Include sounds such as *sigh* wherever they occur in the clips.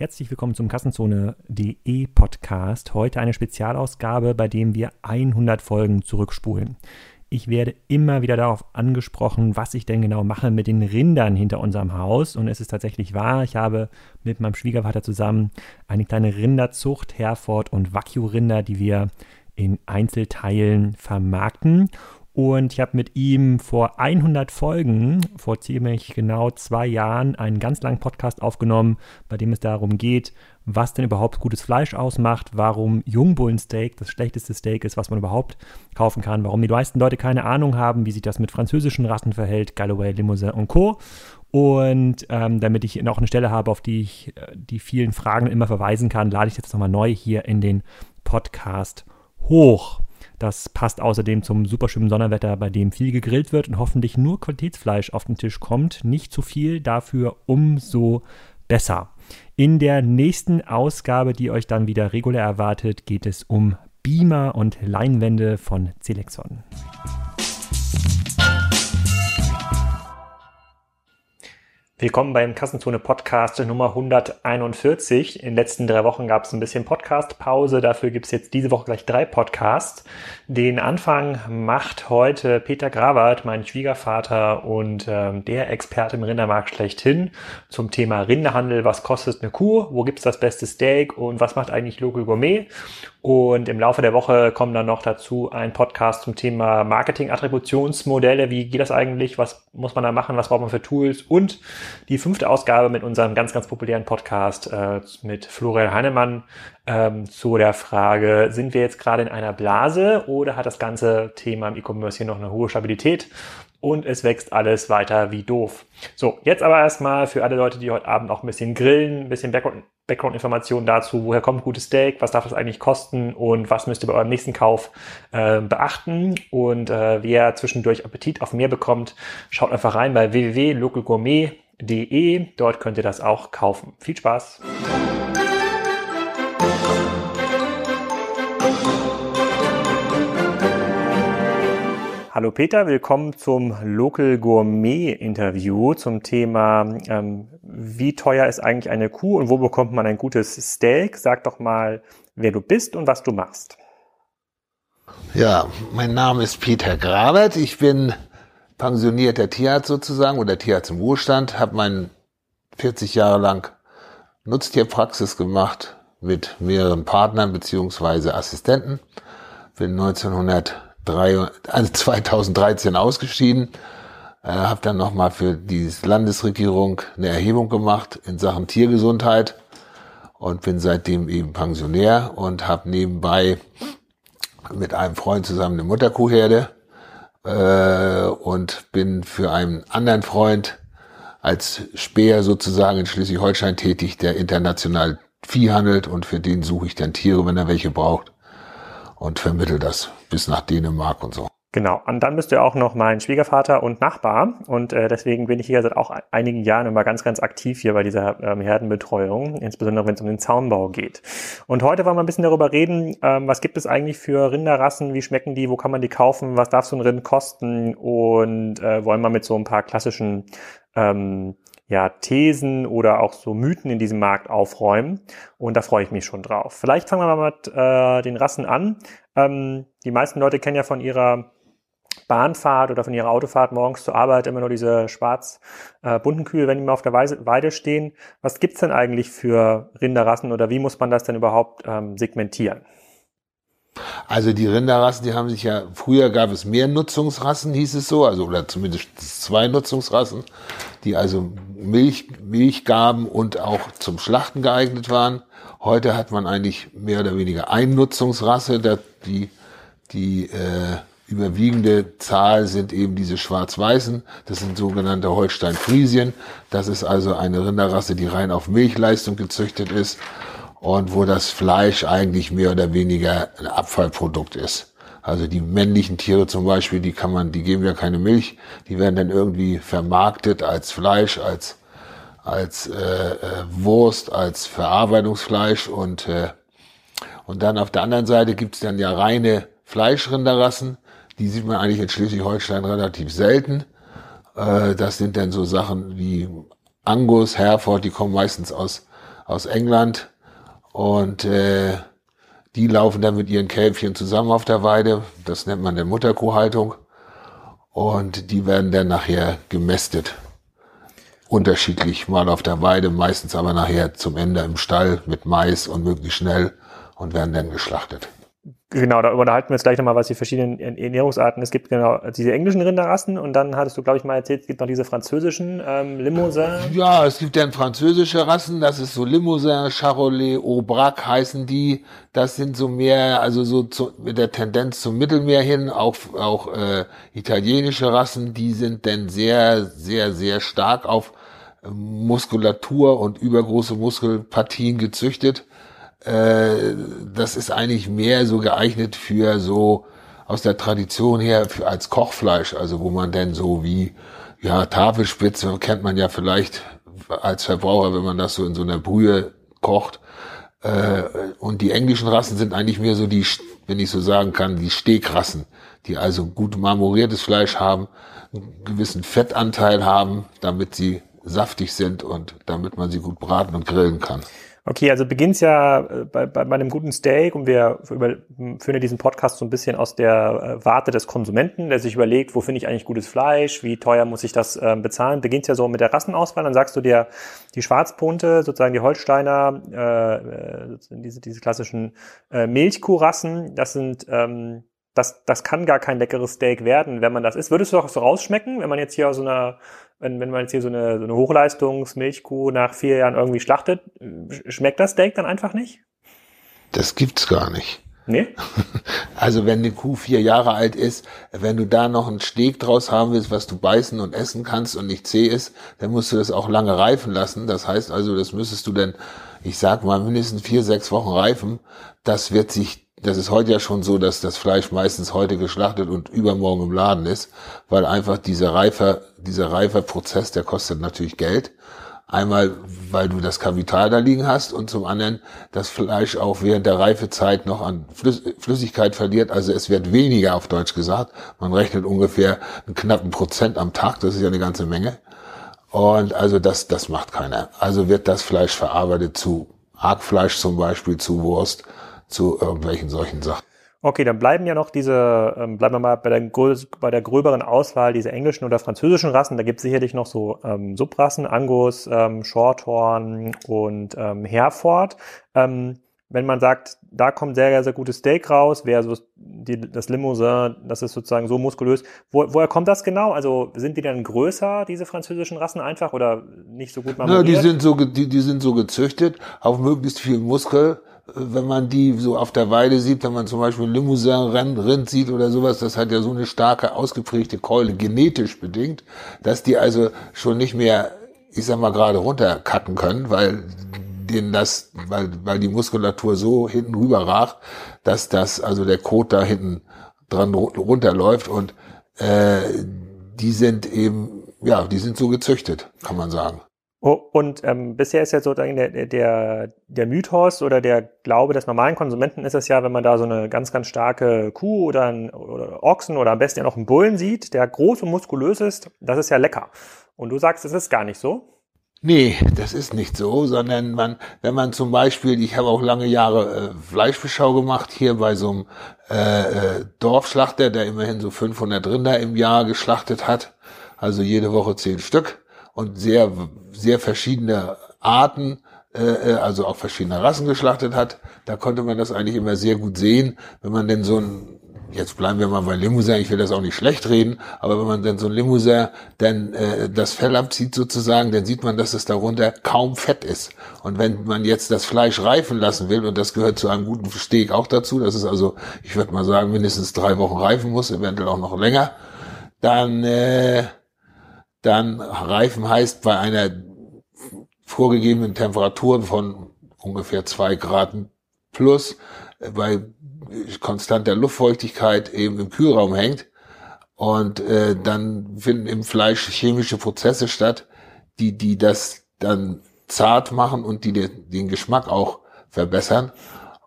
Herzlich willkommen zum Kassenzone.de Podcast. Heute eine Spezialausgabe, bei dem wir 100 Folgen zurückspulen. Ich werde immer wieder darauf angesprochen, was ich denn genau mache mit den Rindern hinter unserem Haus. Und es ist tatsächlich wahr, ich habe mit meinem Schwiegervater zusammen eine kleine Rinderzucht, Herford und Wagyu-Rinder, die wir in Einzelteilen vermarkten. Und ich habe mit ihm vor 100 Folgen, vor ziemlich genau zwei Jahren, einen ganz langen Podcast aufgenommen, bei dem es darum geht, was denn überhaupt gutes Fleisch ausmacht, warum Jungbullensteak das schlechteste Steak ist, was man überhaupt kaufen kann, warum die meisten Leute keine Ahnung haben, wie sich das mit französischen Rassen verhält, Galloway, Limousin und Co. Und ähm, damit ich noch eine Stelle habe, auf die ich äh, die vielen Fragen immer verweisen kann, lade ich jetzt nochmal neu hier in den Podcast hoch. Das passt außerdem zum super schönen Sonnerwetter, bei dem viel gegrillt wird und hoffentlich nur Qualitätsfleisch auf den Tisch kommt. Nicht zu viel, dafür umso besser. In der nächsten Ausgabe, die euch dann wieder regulär erwartet, geht es um Beamer und Leinwände von Celexon. Willkommen beim Kassenzone Podcast Nummer 141. In den letzten drei Wochen gab es ein bisschen Podcast-Pause. Dafür gibt es jetzt diese Woche gleich drei Podcasts. Den Anfang macht heute Peter Gravert, mein Schwiegervater und ähm, der Experte im Rindermarkt schlechthin zum Thema Rinderhandel. Was kostet eine Kuh? Wo gibt's das beste Steak? Und was macht eigentlich Local Gourmet? Und im Laufe der Woche kommen dann noch dazu ein Podcast zum Thema Marketing-Attributionsmodelle. Wie geht das eigentlich? Was muss man da machen? Was braucht man für Tools? Und die fünfte Ausgabe mit unserem ganz, ganz populären Podcast äh, mit Florian Heinemann ähm, zu der Frage, sind wir jetzt gerade in einer Blase oder hat das ganze Thema im E-Commerce hier noch eine hohe Stabilität? und es wächst alles weiter wie doof. So, jetzt aber erstmal für alle Leute, die heute Abend auch ein bisschen grillen, ein bisschen Background-Informationen dazu, woher kommt gutes Steak, was darf es eigentlich kosten und was müsst ihr bei eurem nächsten Kauf äh, beachten. Und äh, wer zwischendurch Appetit auf mehr bekommt, schaut einfach rein bei www.localgourmet.de. Dort könnt ihr das auch kaufen. Viel Spaß! Hallo Peter, willkommen zum Local Gourmet Interview zum Thema, ähm, wie teuer ist eigentlich eine Kuh und wo bekommt man ein gutes Steak? Sag doch mal, wer du bist und was du machst. Ja, mein Name ist Peter Grabert. Ich bin pensionierter Tierarzt sozusagen oder Tierarzt im Ruhestand, habe meinen 40 Jahre lang Nutztierpraxis gemacht mit mehreren Partnern beziehungsweise Assistenten. Bin 1900 drei, also 2013 ausgeschieden, äh, habe dann nochmal für die Landesregierung eine Erhebung gemacht in Sachen Tiergesundheit und bin seitdem eben Pensionär und habe nebenbei mit einem Freund zusammen eine Mutterkuhherde äh, und bin für einen anderen Freund als Speer sozusagen in Schleswig-Holstein tätig, der international Vieh handelt und für den suche ich dann Tiere, wenn er welche braucht und vermittel das bis nach Dänemark und so. Genau, und dann bist du auch noch mein Schwiegervater und Nachbar und äh, deswegen bin ich hier seit auch einigen Jahren immer ganz, ganz aktiv hier bei dieser ähm, Herdenbetreuung, insbesondere wenn es um den Zaunbau geht. Und heute wollen wir ein bisschen darüber reden, ähm, was gibt es eigentlich für Rinderrassen, wie schmecken die, wo kann man die kaufen, was darf so ein Rind kosten und äh, wollen wir mit so ein paar klassischen ähm, ja, Thesen oder auch so Mythen in diesem Markt aufräumen. Und da freue ich mich schon drauf. Vielleicht fangen wir mal mit äh, den Rassen an. Ähm, die meisten Leute kennen ja von ihrer Bahnfahrt oder von ihrer Autofahrt morgens zur Arbeit immer nur diese schwarz-bunten äh, Kühe, wenn die mal auf der Weide stehen. Was gibt's denn eigentlich für Rinderrassen oder wie muss man das denn überhaupt ähm, segmentieren? Also die Rinderrassen, die haben sich ja, früher gab es mehr Nutzungsrassen, hieß es so, also oder zumindest zwei Nutzungsrassen, die also Milch, Milch gaben und auch zum Schlachten geeignet waren. Heute hat man eigentlich mehr oder weniger Einnutzungsrasse, die, die äh, überwiegende Zahl sind eben diese schwarz-weißen, das sind sogenannte Holstein-Friesien. Das ist also eine Rinderrasse, die rein auf Milchleistung gezüchtet ist und wo das Fleisch eigentlich mehr oder weniger ein Abfallprodukt ist. Also die männlichen Tiere zum Beispiel, die kann man, die geben ja keine Milch, die werden dann irgendwie vermarktet als Fleisch, als als äh, äh, Wurst, als Verarbeitungsfleisch und äh, und dann auf der anderen Seite gibt's dann ja reine Fleischrinderrassen, die sieht man eigentlich in Schleswig-Holstein relativ selten. Äh, das sind dann so Sachen wie Angus, Herford, die kommen meistens aus aus England und äh, die laufen dann mit ihren Kälbchen zusammen auf der Weide. Das nennt man dann Mutterkuhhaltung. Und die werden dann nachher gemästet. Unterschiedlich, mal auf der Weide, meistens aber nachher zum Ende im Stall mit Mais und möglichst schnell und werden dann geschlachtet. Genau, da unterhalten wir jetzt gleich nochmal, was die verschiedenen Ernährungsarten es gibt. Genau, diese englischen Rinderrassen und dann hattest du, glaube ich, mal erzählt, es gibt noch diese französischen ähm, Limousin. Ja, es gibt dann französische Rassen, das ist so Limousin, Charolais, Aubrac heißen die. Das sind so mehr, also so zu, mit der Tendenz zum Mittelmeer hin, auch, auch äh, italienische Rassen, die sind dann sehr, sehr, sehr stark auf Muskulatur und übergroße Muskelpartien gezüchtet äh, das ist eigentlich mehr so geeignet für so aus der Tradition her für als Kochfleisch, also wo man denn so wie ja Tafelspitze kennt man ja vielleicht als Verbraucher, wenn man das so in so einer Brühe kocht. Äh, und die englischen Rassen sind eigentlich mehr so die, wenn ich so sagen kann, die Steakrassen, die also gut marmoriertes Fleisch haben, einen gewissen Fettanteil haben, damit sie saftig sind und damit man sie gut braten und grillen kann. Okay, also beginnt's ja äh, bei, bei, bei einem guten Steak und wir über, führen ja diesen Podcast so ein bisschen aus der äh, Warte des Konsumenten, der sich überlegt, wo finde ich eigentlich gutes Fleisch, wie teuer muss ich das äh, bezahlen. Beginnt's ja so mit der Rassenauswahl, dann sagst du dir, die Schwarzpunte, sozusagen die Holsteiner, äh, äh diese, diese klassischen äh, Milchkuhrassen, das sind ähm, das, das kann gar kein leckeres Steak werden, wenn man das isst. Würdest du auch so rausschmecken, wenn man jetzt hier aus so einer wenn, wenn man jetzt hier so eine, so eine Hochleistungsmilchkuh nach vier Jahren irgendwie schlachtet, schmeckt das Steak dann einfach nicht? Das gibt's gar nicht. Nee? *laughs* Also wenn eine Kuh vier Jahre alt ist, wenn du da noch einen Steak draus haben willst, was du beißen und essen kannst und nicht zäh ist, dann musst du das auch lange reifen lassen. Das heißt also, das müsstest du dann, ich sag mal, mindestens vier, sechs Wochen reifen. Das wird sich das ist heute ja schon so, dass das Fleisch meistens heute geschlachtet und übermorgen im Laden ist, weil einfach dieser reifer, dieser reifer Prozess, der kostet natürlich Geld. Einmal, weil du das Kapital da liegen hast und zum anderen das Fleisch auch während der Reifezeit noch an Flüssigkeit verliert. Also es wird weniger auf Deutsch gesagt. Man rechnet ungefähr einen knappen Prozent am Tag. Das ist ja eine ganze Menge. Und also das, das macht keiner. Also wird das Fleisch verarbeitet zu Hackfleisch zum Beispiel, zu Wurst zu irgendwelchen solchen Sachen. Okay, dann bleiben ja noch diese, ähm, bleiben wir mal bei der, bei der gröberen Auswahl diese englischen oder französischen Rassen. Da gibt es sicherlich noch so ähm, Subrassen, Angus, ähm, Shorthorn und ähm, Hereford. Ähm, wenn man sagt, da kommt sehr, sehr gutes Steak raus, versus die, das Limousin, das ist sozusagen so muskulös. Wo, woher kommt das genau? Also sind die dann größer, diese französischen Rassen einfach, oder nicht so gut marmoriert? Ja, die sind so, die, die sind so gezüchtet auf möglichst viel Muskel wenn man die so auf der Weide sieht, wenn man zum Beispiel Limousin-Rind sieht oder sowas, das hat ja so eine starke, ausgeprägte Keule, genetisch bedingt, dass die also schon nicht mehr, ich sag mal, gerade runterkacken können, weil denen das, weil, weil die Muskulatur so hinten rüber ragt, dass das, also der Kot da hinten dran runterläuft und äh, die sind eben, ja, die sind so gezüchtet, kann man sagen. Oh, und ähm, bisher ist ja so der, der, der Mythos oder der Glaube des normalen Konsumenten ist es ja, wenn man da so eine ganz, ganz starke Kuh oder, einen oder Ochsen oder am besten ja noch einen Bullen sieht, der groß und muskulös ist, das ist ja lecker. Und du sagst, es ist gar nicht so? Nee, das ist nicht so, sondern man, wenn man zum Beispiel, ich habe auch lange Jahre äh, Fleischbeschau gemacht, hier bei so einem äh, äh, Dorfschlachter, der immerhin so 500 Rinder im Jahr geschlachtet hat, also jede Woche zehn Stück und sehr, sehr verschiedene Arten, äh, äh, also auch verschiedene Rassen geschlachtet hat. Da konnte man das eigentlich immer sehr gut sehen, wenn man denn so ein Jetzt bleiben wir mal bei Limousin, ich will das auch nicht schlecht reden, aber wenn man dann so ein Limousin dann äh, das Fell abzieht sozusagen, dann sieht man, dass es darunter kaum Fett ist. Und wenn man jetzt das Fleisch reifen lassen will, und das gehört zu einem guten Steak auch dazu, das ist also, ich würde mal sagen, mindestens drei Wochen reifen muss, eventuell auch noch länger, dann äh, dann reifen heißt bei einer vorgegebenen Temperatur von ungefähr zwei Grad plus, äh, bei konstanter Luftfeuchtigkeit eben im Kühlraum hängt. Und äh, dann finden im Fleisch chemische Prozesse statt, die, die das dann zart machen und die den, den Geschmack auch verbessern.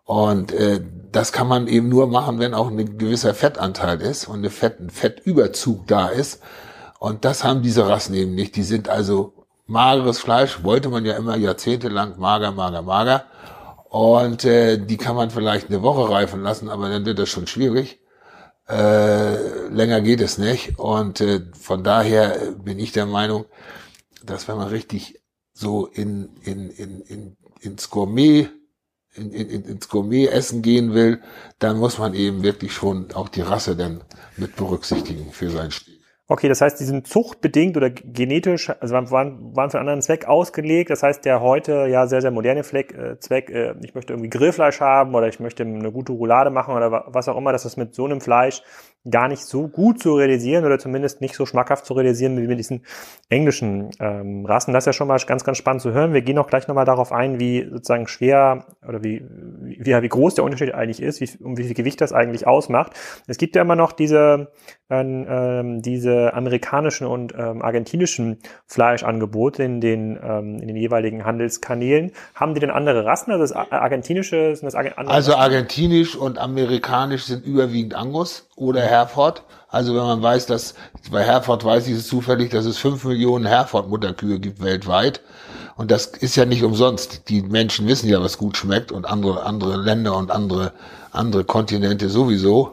Und äh, das kann man eben nur machen, wenn auch ein gewisser Fettanteil ist und eine Fett, ein Fettüberzug da ist. Und das haben diese Rassen eben nicht. Die sind also mageres Fleisch wollte man ja immer jahrzehntelang mager, mager, mager. Und äh, die kann man vielleicht eine Woche reifen lassen, aber dann wird das schon schwierig. Äh, länger geht es nicht. Und äh, von daher bin ich der Meinung, dass wenn man richtig so in, in, in, in, ins Gourmet in, in, ins Gourmet-Essen gehen will, dann muss man eben wirklich schon auch die Rasse dann mit berücksichtigen für seinen Stil. Okay, das heißt, die sind zuchtbedingt oder genetisch, also waren, waren für einen anderen Zweck ausgelegt. Das heißt, der heute ja sehr, sehr moderne Fleck, äh, Zweck, äh, ich möchte irgendwie Grillfleisch haben oder ich möchte eine gute Roulade machen oder was auch immer, dass das mit so einem Fleisch gar nicht so gut zu realisieren oder zumindest nicht so schmackhaft zu realisieren wie mit diesen englischen ähm, Rassen. Das ist ja schon mal ganz, ganz spannend zu hören. Wir gehen auch gleich nochmal darauf ein, wie sozusagen schwer oder wie, wie, wie groß der Unterschied eigentlich ist, wie, um wie viel Gewicht das eigentlich ausmacht. Es gibt ja immer noch diese, ähm, diese amerikanischen und ähm, argentinischen Fleischangebote in den, ähm, in den jeweiligen Handelskanälen. Haben die denn andere Rassen? Also das argentinische sind das Arge Also argentinisch und amerikanisch sind überwiegend Angus oder Herford. Also wenn man weiß, dass bei Herford weiß ich es zufällig, dass es fünf Millionen Herford-Mutterkühe gibt weltweit. Und das ist ja nicht umsonst. Die Menschen wissen ja, was gut schmeckt und andere, andere Länder und andere, andere Kontinente sowieso,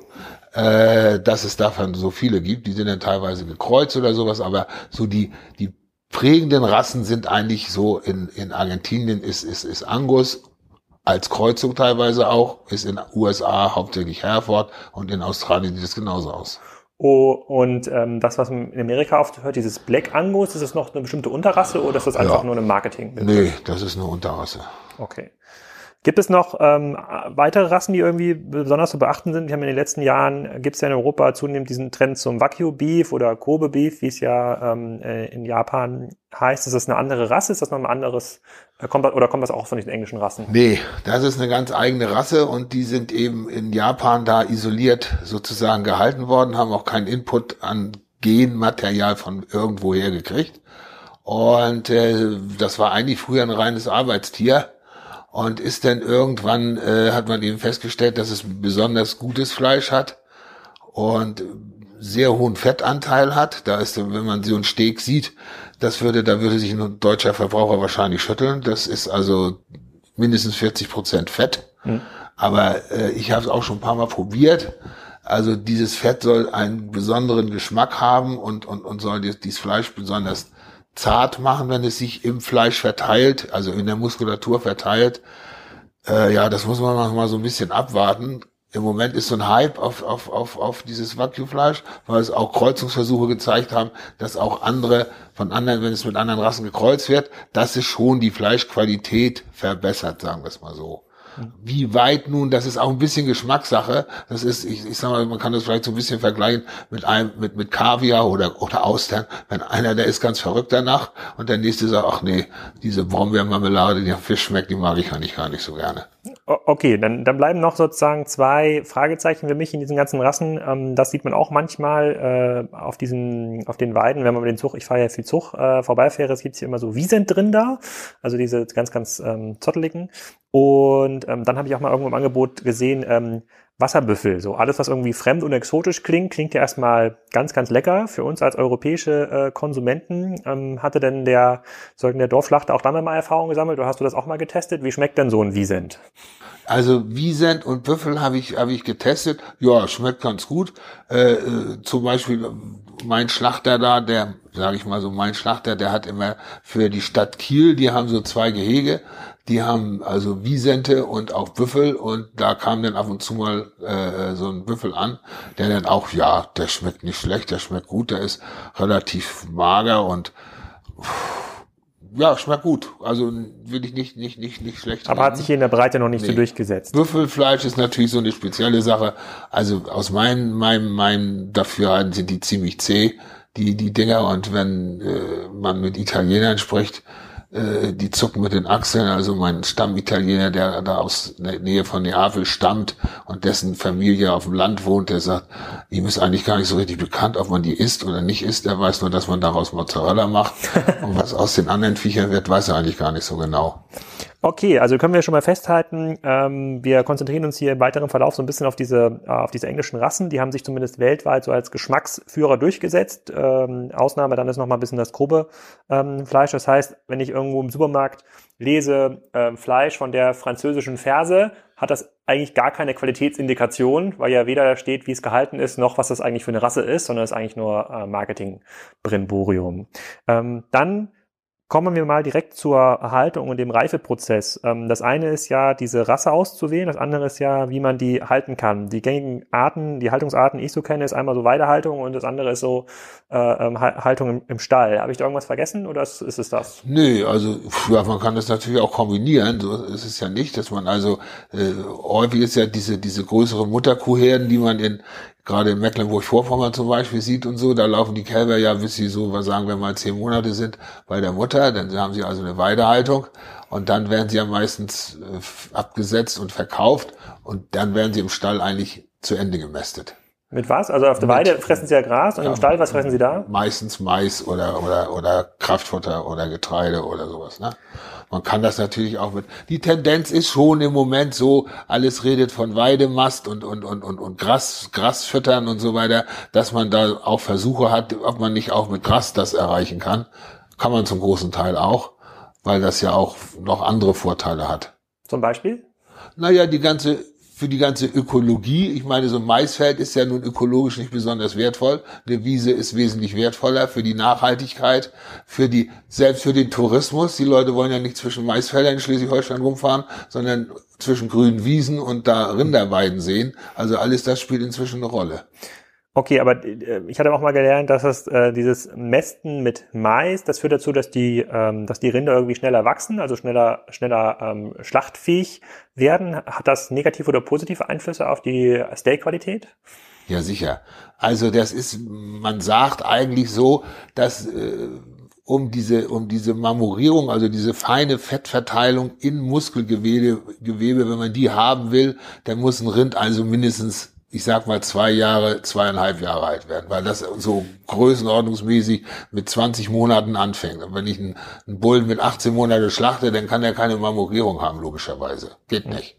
äh, dass es davon so viele gibt. Die sind dann teilweise gekreuzt oder sowas, aber so die, die prägenden Rassen sind eigentlich so in, in Argentinien ist, ist, ist Angus als Kreuzung teilweise auch, ist in USA hauptsächlich Hereford und in Australien sieht es genauso aus. Oh, und ähm, das, was man in Amerika oft hört, dieses Black Angus, ist das noch eine bestimmte Unterrasse oder ist das einfach ja. nur eine Marketing? -Bild? Nee, das ist eine Unterrasse. Okay. Gibt es noch ähm, weitere Rassen, die irgendwie besonders zu beachten sind? Wir haben in den letzten Jahren, gibt es ja in Europa zunehmend diesen Trend zum Wagyu Beef oder Kobe Beef, wie es ja ähm, äh, in Japan heißt. Ist das eine andere Rasse? Ist das noch ein anderes, äh, kommt, oder kommt das auch von diesen englischen Rassen? Nee, das ist eine ganz eigene Rasse und die sind eben in Japan da isoliert sozusagen gehalten worden, haben auch keinen Input an Genmaterial von irgendwoher gekriegt. Und äh, das war eigentlich früher ein reines Arbeitstier und ist dann irgendwann, äh, hat man eben festgestellt, dass es besonders gutes Fleisch hat und sehr hohen Fettanteil hat. Da ist, wenn man so einen Steak sieht, das würde, da würde sich ein deutscher Verbraucher wahrscheinlich schütteln. Das ist also mindestens 40 Prozent Fett. Mhm. Aber äh, ich habe es auch schon ein paar Mal probiert. Also dieses Fett soll einen besonderen Geschmack haben und, und, und soll dieses Fleisch besonders zart machen, wenn es sich im Fleisch verteilt, also in der Muskulatur verteilt. Äh, ja, das muss man noch mal so ein bisschen abwarten. Im Moment ist so ein Hype auf, auf, auf, auf dieses Wagyu-Fleisch, weil es auch Kreuzungsversuche gezeigt haben, dass auch andere von anderen, wenn es mit anderen Rassen gekreuzt wird, dass es schon die Fleischqualität verbessert, sagen wir es mal so. Wie weit nun, das ist auch ein bisschen Geschmackssache. Das ist, ich, ich sag mal, man kann das vielleicht so ein bisschen vergleichen mit einem, mit, mit Kaviar oder, oder Austern. Wenn einer, der ist ganz verrückt danach und der nächste sagt, ach nee, diese Brombeermarmelade, die am Fisch schmeckt, die mag ich eigentlich gar nicht so gerne. Okay, dann, dann bleiben noch sozusagen zwei Fragezeichen für mich in diesen ganzen Rassen. Ähm, das sieht man auch manchmal äh, auf diesen, auf den Weiden, wenn man mit den Zug, ich fahre ja viel Zug äh, vorbeifähre, es gibt hier immer so Wiesent drin da, also diese ganz, ganz ähm, zotteligen. Und ähm, dann habe ich auch mal irgendwo im Angebot gesehen, ähm, Wasserbüffel. So alles, was irgendwie fremd und exotisch klingt, klingt ja erstmal ganz, ganz lecker für uns als europäische äh, Konsumenten. Ähm, hatte denn der, sollten der Dorfschlachter auch damit mal Erfahrung gesammelt oder hast du das auch mal getestet? Wie schmeckt denn so ein Wiesent? Also Wiesent und Büffel habe ich, habe ich getestet. Ja, schmeckt ganz gut. Äh, äh, zum Beispiel mein Schlachter da, der, sage ich mal so, mein Schlachter, der hat immer für die Stadt Kiel, die haben so zwei Gehege die haben also Wiesente und auch Büffel und da kam dann ab und zu mal äh, so ein Büffel an, der dann auch, ja, der schmeckt nicht schlecht, der schmeckt gut, der ist relativ mager und ja, schmeckt gut. Also will ich nicht, nicht, nicht, nicht schlecht. Aber reden. hat sich hier in der Breite noch nicht nee. so durchgesetzt. Büffelfleisch ist natürlich so eine spezielle Sache. Also aus meinem, meinem, meinem Dafürhalten sind die ziemlich zäh, die, die Dinger. Und wenn äh, man mit Italienern spricht, äh, die zucken mit den Achseln. Also mein Stammitaliener, der da aus der Nähe von Neapel stammt und dessen Familie auf dem Land wohnt, der sagt, ihm ist eigentlich gar nicht so richtig bekannt, ob man die isst oder nicht isst. Er weiß nur, dass man daraus Mozzarella macht. *laughs* und was aus den anderen Viechern wird, weiß er eigentlich gar nicht so genau. Okay, also können wir schon mal festhalten, ähm, wir konzentrieren uns hier im weiteren Verlauf so ein bisschen auf diese, äh, auf diese englischen Rassen. Die haben sich zumindest weltweit so als Geschmacksführer durchgesetzt. Ähm, Ausnahme dann ist noch mal ein bisschen das grobe ähm, Fleisch. Das heißt, wenn ich irgendwo im Supermarkt lese äh, Fleisch von der französischen Ferse, hat das eigentlich gar keine Qualitätsindikation, weil ja weder steht, wie es gehalten ist, noch was das eigentlich für eine Rasse ist, sondern es ist eigentlich nur äh, Marketing-Brimborium. Ähm, dann Kommen wir mal direkt zur Haltung und dem Reifeprozess. Ähm, das eine ist ja, diese Rasse auszuwählen, das andere ist ja, wie man die halten kann. Die gängigen Arten, die Haltungsarten, die ich so kenne, ist einmal so Weidehaltung und das andere ist so äh, ähm, Haltung im, Stall. Habe ich da irgendwas vergessen oder ist, ist es das? Nö, also ja, man kann das natürlich auch kombinieren. So ist es ja nicht, dass man also äh, häufig ist ja diese diese größeren Mutterkuhherden, die man in gerade in Mecklenburg-Vorpommern zum Beispiel sieht und so, da laufen die Kälber ja, bis sie so, was sagen wir mal, zehn Monate sind bei der Mutter, dann haben sie also eine Weidehaltung und dann werden sie ja meistens äh, abgesetzt und verkauft und dann werden sie im Stall eigentlich zu Ende gemästet. Mit was? Also auf der Weide fressen sie ja Gras und ja, im Stall, was fressen sie da? Meistens Mais oder, oder, oder Kraftfutter oder Getreide oder sowas, ne? Man kann das natürlich auch mit. Die Tendenz ist schon im Moment so, alles redet von Weidemast und, und, und, und, und Gras, Gras füttern und so weiter, dass man da auch Versuche hat, ob man nicht auch mit Gras das erreichen kann. Kann man zum großen Teil auch, weil das ja auch noch andere Vorteile hat. Zum Beispiel? Naja, die ganze für die ganze Ökologie. Ich meine, so ein Maisfeld ist ja nun ökologisch nicht besonders wertvoll. Eine Wiese ist wesentlich wertvoller für die Nachhaltigkeit, für die, selbst für den Tourismus. Die Leute wollen ja nicht zwischen Maisfeldern in Schleswig-Holstein rumfahren, sondern zwischen grünen Wiesen und da Rinderweiden sehen. Also alles das spielt inzwischen eine Rolle. Okay, aber äh, ich hatte auch mal gelernt, dass es äh, dieses Mästen mit Mais, das führt dazu, dass die, ähm, dass die Rinder irgendwie schneller wachsen, also schneller, schneller ähm, schlachtfähig werden. Hat das negative oder positive Einflüsse auf die Steakqualität? Ja, sicher. Also das ist, man sagt eigentlich so, dass äh, um diese, um diese Marmorierung, also diese feine Fettverteilung in Muskelgewebe, Gewebe, wenn man die haben will, dann muss ein Rind also mindestens ich sag mal, zwei Jahre, zweieinhalb Jahre alt werden, weil das so größenordnungsmäßig mit 20 Monaten anfängt. Und wenn ich einen, einen Bullen mit 18 Monaten schlachte, dann kann er keine Marmorierung haben, logischerweise. Geht nicht.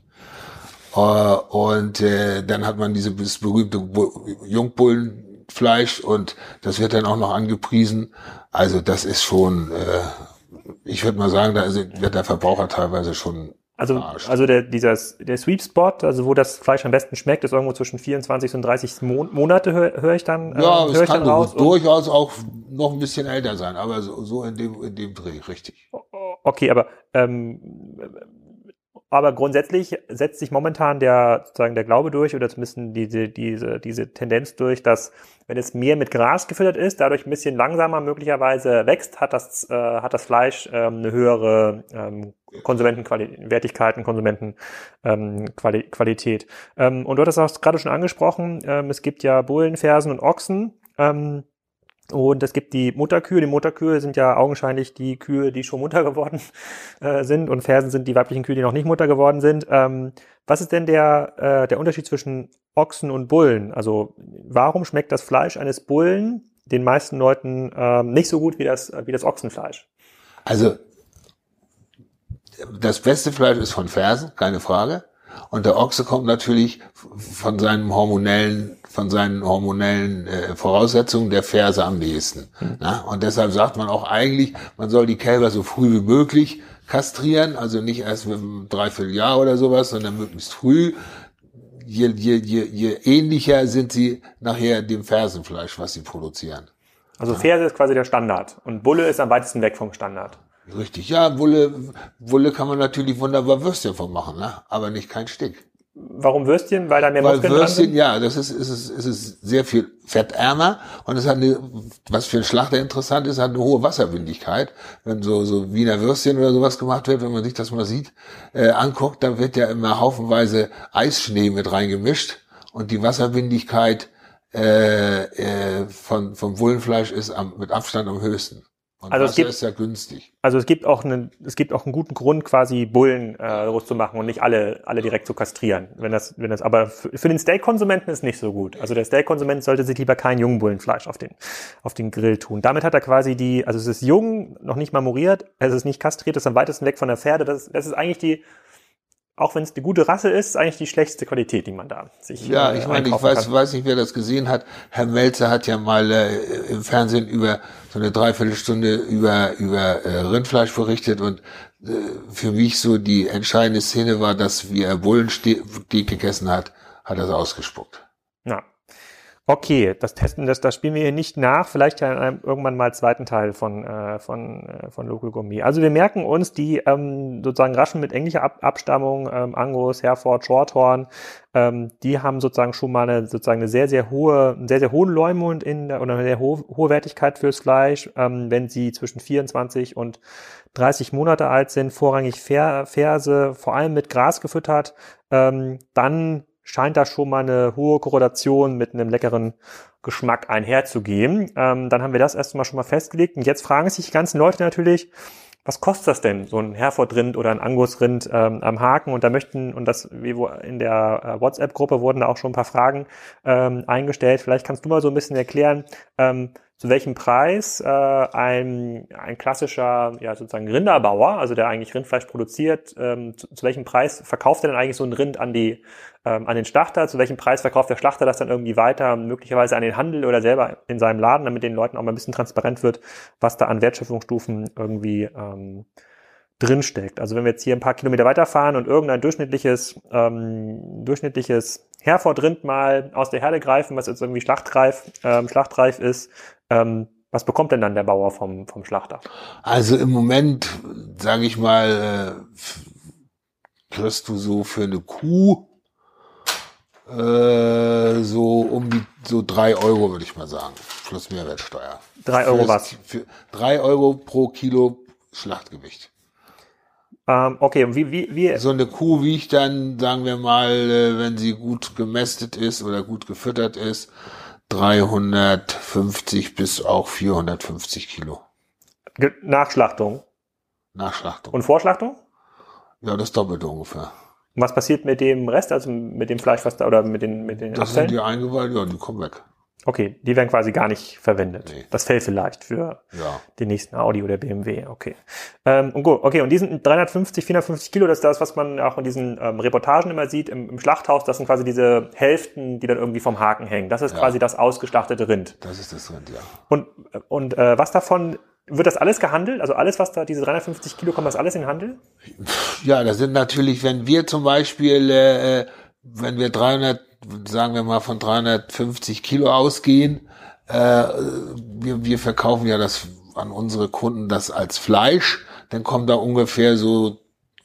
Äh, und äh, dann hat man dieses berühmte Jungbullenfleisch und das wird dann auch noch angepriesen. Also das ist schon, äh, ich würde mal sagen, da wird der Verbraucher teilweise schon also, also der, dieser, der Sweet Spot, also wo das Fleisch am besten schmeckt, ist irgendwo zwischen 24 und 30 Mon Monate, höre hör ich dann Ja, äh, es kann raus durchaus auch noch ein bisschen älter sein, aber so, so in, dem, in dem Dreh, richtig. Okay, aber ähm, aber grundsätzlich setzt sich momentan der, sozusagen der Glaube durch oder zumindest diese, diese, diese Tendenz durch, dass wenn es mehr mit Gras gefüttert ist, dadurch ein bisschen langsamer möglicherweise wächst, hat das, äh, hat das Fleisch ähm, eine höhere ähm, Konsumentenwertigkeit Konsumentenqualität. Ähm, ähm, und du hattest auch gerade schon angesprochen, ähm, es gibt ja Bullen, Fersen und Ochsen. Ähm, und es gibt die Mutterkühe. Die Mutterkühe sind ja augenscheinlich die Kühe, die schon Mutter geworden *laughs* äh, sind. Und Fersen sind die weiblichen Kühe, die noch nicht Mutter geworden sind. Ähm, was ist denn der, äh, der Unterschied zwischen Ochsen und Bullen? Also warum schmeckt das Fleisch eines Bullen den meisten Leuten ähm, nicht so gut wie das, wie das Ochsenfleisch? Also das beste Fleisch ist von Fersen, keine Frage. Und der Ochse kommt natürlich von seinen hormonellen, von seinen hormonellen äh, Voraussetzungen der Ferse am nächsten. Mhm. Na? Und deshalb sagt man auch eigentlich, man soll die Kälber so früh wie möglich kastrieren, also nicht erst mit einem Dreivierteljahr oder sowas, sondern möglichst früh. Je, je, je, je ähnlicher sind sie nachher dem Fersenfleisch, was sie produzieren. Also Ferse ist quasi der Standard und Bulle ist am weitesten weg vom Standard. Richtig, ja, Wolle, Wolle kann man natürlich wunderbar Würstchen von machen, ne? aber nicht kein Stück. Warum Würstchen? Weil da mehr Weil Muskeln Würstchen, dran sind? ja, das ist, ist, ist, ist, ist sehr viel fettärmer und es hat eine, was für einen Schlachter interessant ist, hat eine hohe Wasserwindigkeit. Wenn so, so Wiener Würstchen oder sowas gemacht wird, wenn man sich das mal sieht, äh, anguckt, dann wird ja immer haufenweise Eisschnee mit reingemischt und die Wasserwindigkeit äh, äh, von, vom Bullenfleisch ist am, mit Abstand am höchsten. Und Also es Wasser gibt- ist ja günstig. Also es gibt auch einen, es gibt auch einen guten Grund, quasi Bullen äh, groß zu machen und nicht alle, alle direkt zu kastrieren. Wenn das, wenn das, aber für, für den Steak-Konsumenten ist nicht so gut. Also der Steak-Konsument sollte sich lieber kein Jungbullenfleisch auf den, auf den Grill tun. Damit hat er quasi die, also es ist jung, noch nicht marmoriert, es ist nicht kastriert, es ist am weitesten weg von der Pferde. Das, das ist eigentlich die, auch wenn es eine gute Rasse ist, eigentlich die schlechteste Qualität, die man da sich Ja, äh, ich meine, ich weiß, kann. weiß nicht, wer das gesehen hat. Herr Melzer hat ja mal äh, im Fernsehen über so eine Dreiviertelstunde über über äh, Rindfleisch berichtet und äh, für mich so die entscheidende Szene war, dass wie er Bullensteak gegessen hat, hat er es ausgespuckt. Ja. Okay, das testen, das, das spielen wir hier nicht nach. Vielleicht ja in einem, irgendwann mal zweiten Teil von, äh, von, äh, von Local Gourmet. Also wir merken uns die ähm, sozusagen Raschen mit englischer Ab Abstammung, ähm, Angus, Hereford, Shorthorn, ähm, die haben sozusagen schon mal eine, sozusagen eine sehr, sehr hohe, einen sehr, sehr hohen Leumund in der, oder eine sehr hohe, hohe Wertigkeit fürs Fleisch, ähm, wenn sie zwischen 24 und 30 Monate alt sind, vorrangig Fer Ferse, vor allem mit Gras gefüttert, ähm, dann scheint da schon mal eine hohe Korrelation mit einem leckeren Geschmack einherzugehen. Ähm, dann haben wir das erstmal schon mal festgelegt. Und jetzt fragen sich die ganzen Leute natürlich, was kostet das denn, so ein Hereford-Rind oder ein Angus-Rind ähm, am Haken? Und da möchten, und das, in der äh, WhatsApp-Gruppe wurden da auch schon ein paar Fragen ähm, eingestellt. Vielleicht kannst du mal so ein bisschen erklären, ähm, zu welchem Preis äh, ein, ein klassischer, ja sozusagen Rinderbauer, also der eigentlich Rindfleisch produziert, ähm, zu, zu welchem Preis verkauft er denn eigentlich so ein Rind an die ähm, an den Schlachter? Zu welchem Preis verkauft der Schlachter das dann irgendwie weiter, möglicherweise an den Handel oder selber in seinem Laden, damit den Leuten auch mal ein bisschen transparent wird, was da an Wertschöpfungsstufen irgendwie ähm, drinsteckt. Also wenn wir jetzt hier ein paar Kilometer weiterfahren und irgendein durchschnittliches, ähm, durchschnittliches Herford-Rind mal aus der Herde greifen, was jetzt irgendwie schlachtreif, ähm, schlachtreif ist, ähm, was bekommt denn dann der Bauer vom, vom Schlachter? Also im Moment, sage ich mal, äh, kriegst du so für eine Kuh äh, so um die so drei Euro, würde ich mal sagen, plus Mehrwertsteuer. Drei Euro Fürs- was? Für drei Euro pro Kilo Schlachtgewicht. Ähm, okay, und wie, wie, wie, So eine Kuh wiegt dann, sagen wir mal, äh, wenn sie gut gemästet ist oder gut gefüttert ist, 350 bis auch 450 Kilo Nachschlachtung nach Schlachtung. und Vorschlachtung? Ja, das Doppelte ungefähr. Und was passiert mit dem Rest, also mit dem Fleisch, was da, oder mit den, mit den Das sind Abfällen? die Eingeweiht, ja, die kommen weg. Okay, die werden quasi gar nicht verwendet. Nee. Das Fell vielleicht für Ja. den nächsten Audi oder BMW, okay. Ähm, und gut, okay, und diesen 350, 450 Kilo, das ist das, was man auch in diesen ähm, Reportagen immer sieht im, im Schlachthaus, das sind quasi diese Hälften, die dann irgendwie vom Haken hängen. Das ist Ja. quasi das ausgeschlachtete Rind. Das ist das Rind, ja. Und, und äh, was davon, wird das alles gehandelt? Also alles, was da, diese 350 Kilo, kommt das alles in den Handel? Ja, das sind natürlich, wenn wir zum Beispiel, äh, wenn wir 300, sagen wir mal von 350 Kilo ausgehen, äh, wir, wir verkaufen ja das an unsere Kunden das als Fleisch, dann kommt da ungefähr so,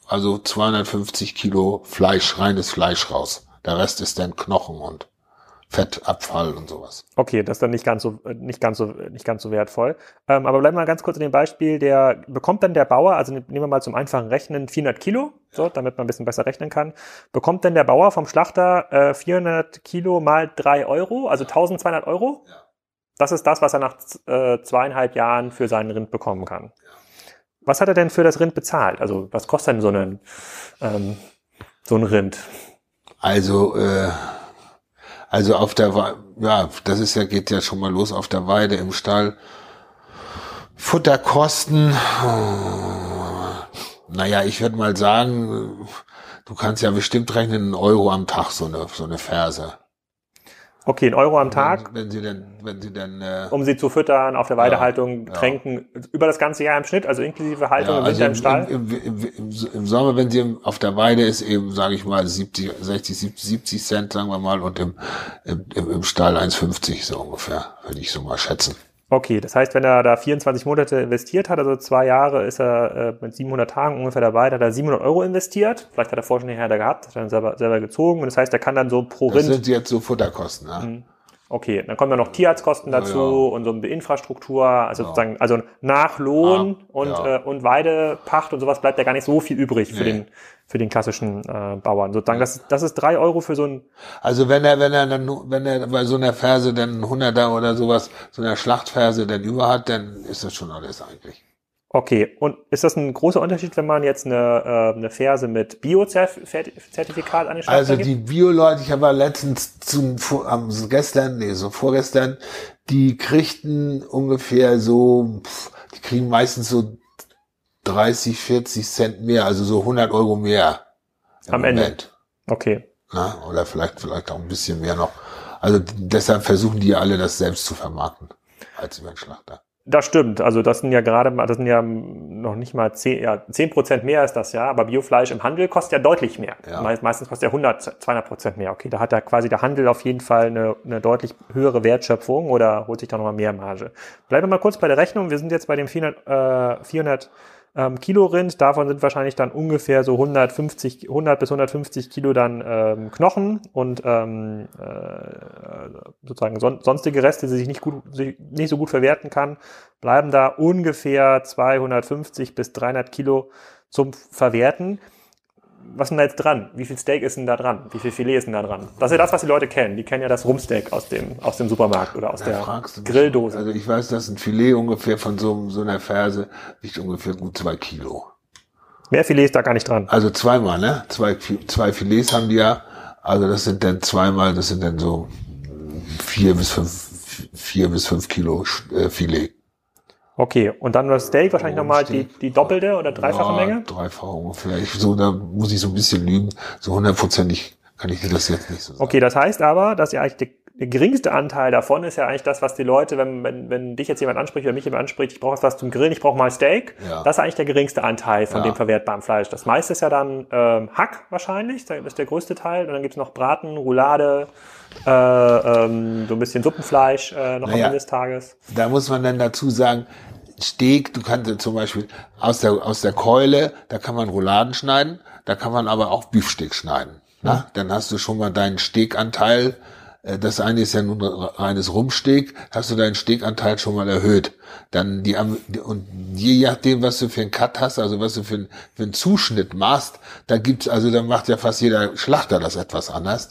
also 250 Kilo Fleisch, reines Fleisch raus. Der Rest ist dann Knochen und Fettabfall und sowas. Okay, das ist dann nicht ganz so, nicht ganz so, nicht ganz so wertvoll. Ähm, aber bleiben wir mal ganz kurz in dem Beispiel. Der bekommt dann der Bauer, also nehmen wir mal zum einfachen Rechnen 400 Kilo, so, damit man ein bisschen besser rechnen kann. Bekommt denn der Bauer vom Schlachter äh, 400 Kilo mal drei Euro, also 1200 Euro? Ja. Das ist das, was er nach äh, zweieinhalb Jahren für seinen Rind bekommen kann. Was hat er denn für das Rind bezahlt? Also was kostet denn so ein, ähm, so ein Rind? Also, äh, also auf der, ja, das ist ja, geht ja schon mal los auf der Weide im Stall. Futterkosten, oh, naja, ich würde mal sagen, du kannst ja bestimmt rechnen, einen Euro am Tag, so eine, so eine Ferse. Okay, ein Euro am Tag. Wenn, wenn sie denn, wenn sie denn, äh, um sie zu füttern, auf der Weidehaltung, ja. tränken, über das ganze Jahr im Schnitt, also inklusive Haltung ja, im also Winter im, im Stall. im, im, im, Sommer, wenn sie auf der Weide ist, eben, sage ich mal, 70, 60, 70, 70 Cent, sagen wir mal, und im, im, im Stall 1,50 so ungefähr, würde ich so mal schätzen. Okay, das heißt, wenn er da 24 Monate investiert hat, also zwei Jahre, ist er äh, mit 700 Tagen ungefähr dabei, da hat er 700 Euro investiert. Vielleicht hat er vorher schon eine Herde gehabt, hat dann selber, selber gezogen. Und das heißt, er kann dann so pro Das Rind sind jetzt so Futterkosten, ne? Mhm. Okay, dann kommen ja noch Tierarztkosten dazu Ja, ja. und so eine Infrastruktur, also sozusagen, also nach Lohn und, ja. äh, und Weidepacht und sowas bleibt ja gar nicht so viel übrig für Nee. den, für den klassischen äh, Bauern. Sozusagen, das, ist- das ist drei Euro für so ein, Also wenn er, wenn er dann, wenn er bei so einer Ferse dann einen Hunderter oder sowas, so einer Schlachtferse dann über hat, dann ist das schon alles eigentlich. Okay. Und ist das ein großer Unterschied, wenn man jetzt eine, äh, eine Ferse mit Bio-Zertifikat an den Schlachter Also gibt? die Bio-Leute, ich habe letztens zum, am gestern, nee, so vorgestern, die kriegten ungefähr so, pff, die kriegen meistens so 30, 40 Cent mehr, also so 100 Euro mehr. Am Ende. Moment. Okay. Na, oder vielleicht, vielleicht auch ein bisschen mehr noch. Also deshalb versuchen die alle, das selbst zu vermarkten, als über den Schlachter. Das stimmt. Also das sind ja gerade mal, das sind ja noch nicht mal zehn, ja, zehn Prozent mehr ist das ja, aber Biofleisch im Handel kostet ja deutlich mehr. Ja. Me- Meistens kostet ja 100, 200 Prozent mehr. Okay, da hat ja quasi der Handel auf jeden Fall eine, eine deutlich höhere Wertschöpfung oder holt sich da nochmal mehr Marge. Bleiben wir mal kurz bei der Rechnung. Wir sind jetzt bei dem 400, äh, 400 ähm, Kilo Rind. Davon sind wahrscheinlich dann ungefähr so 150, 100 bis 150 Kilo dann ähm, Knochen und ähm, äh, sozusagen son sonstige Reste, die sich nicht gut, sich nicht so gut verwerten kann, bleiben da ungefähr 250 bis 300 Kilo zum Verwerten. Was ist denn da jetzt dran? Wie viel Steak ist denn da dran? Wie viel Filet ist denn da dran? Das ist ja das, was die Leute kennen. Die kennen ja das Rumsteak aus dem, aus dem Supermarkt oder aus Da der. Grilldose. Also ich weiß, dass ein Filet ungefähr von so, so einer Ferse wiegt ungefähr gut zwei Kilo. Mehr Filet ist da gar nicht dran. Also zweimal, ne? Zwei, zwei Filets haben die ja. Also das sind dann zweimal, das sind dann so vier bis fünf, vier bis fünf Kilo äh, Filet. Okay, und dann das Steak wahrscheinlich nochmal die, die doppelte oder dreifache ja, Menge? Dreifache ungefähr. Ich, so, da muss ich so ein bisschen lügen. So hundertprozentig kann ich dir das jetzt nicht so sagen. Okay, das heißt aber, dass ja eigentlich der, geringste Anteil davon ist ja eigentlich das, was die Leute, wenn, wenn, wenn dich jetzt jemand anspricht oder mich jemand anspricht, ich brauche was zum Grillen, ich brauche mal Steak, Ja. das ist eigentlich der geringste Anteil von Ja. dem verwertbaren Fleisch. Das meiste ist ja dann ähm, Hack wahrscheinlich, das ist der größte Teil. Und dann gibt's noch Braten, Roulade, äh, ähm, so ein bisschen Suppenfleisch äh, noch am Naja. Ende des Tages. Da muss man dann dazu sagen, Steak, du kannst ja zum Beispiel aus der, aus der Keule, da kann man Rouladen schneiden, da kann man aber auch Beefsteak schneiden. Na? Dann hast du schon mal deinen Steakanteil, äh, das eine ist ja nun reines Rumsteak, hast du deinen Steakanteil schon mal erhöht. Dann die, und je nachdem, was du für einen Cut hast, also was du für, einen- für einen Zuschnitt machst, da gibt's, also da macht ja fast jeder Schlachter das etwas anders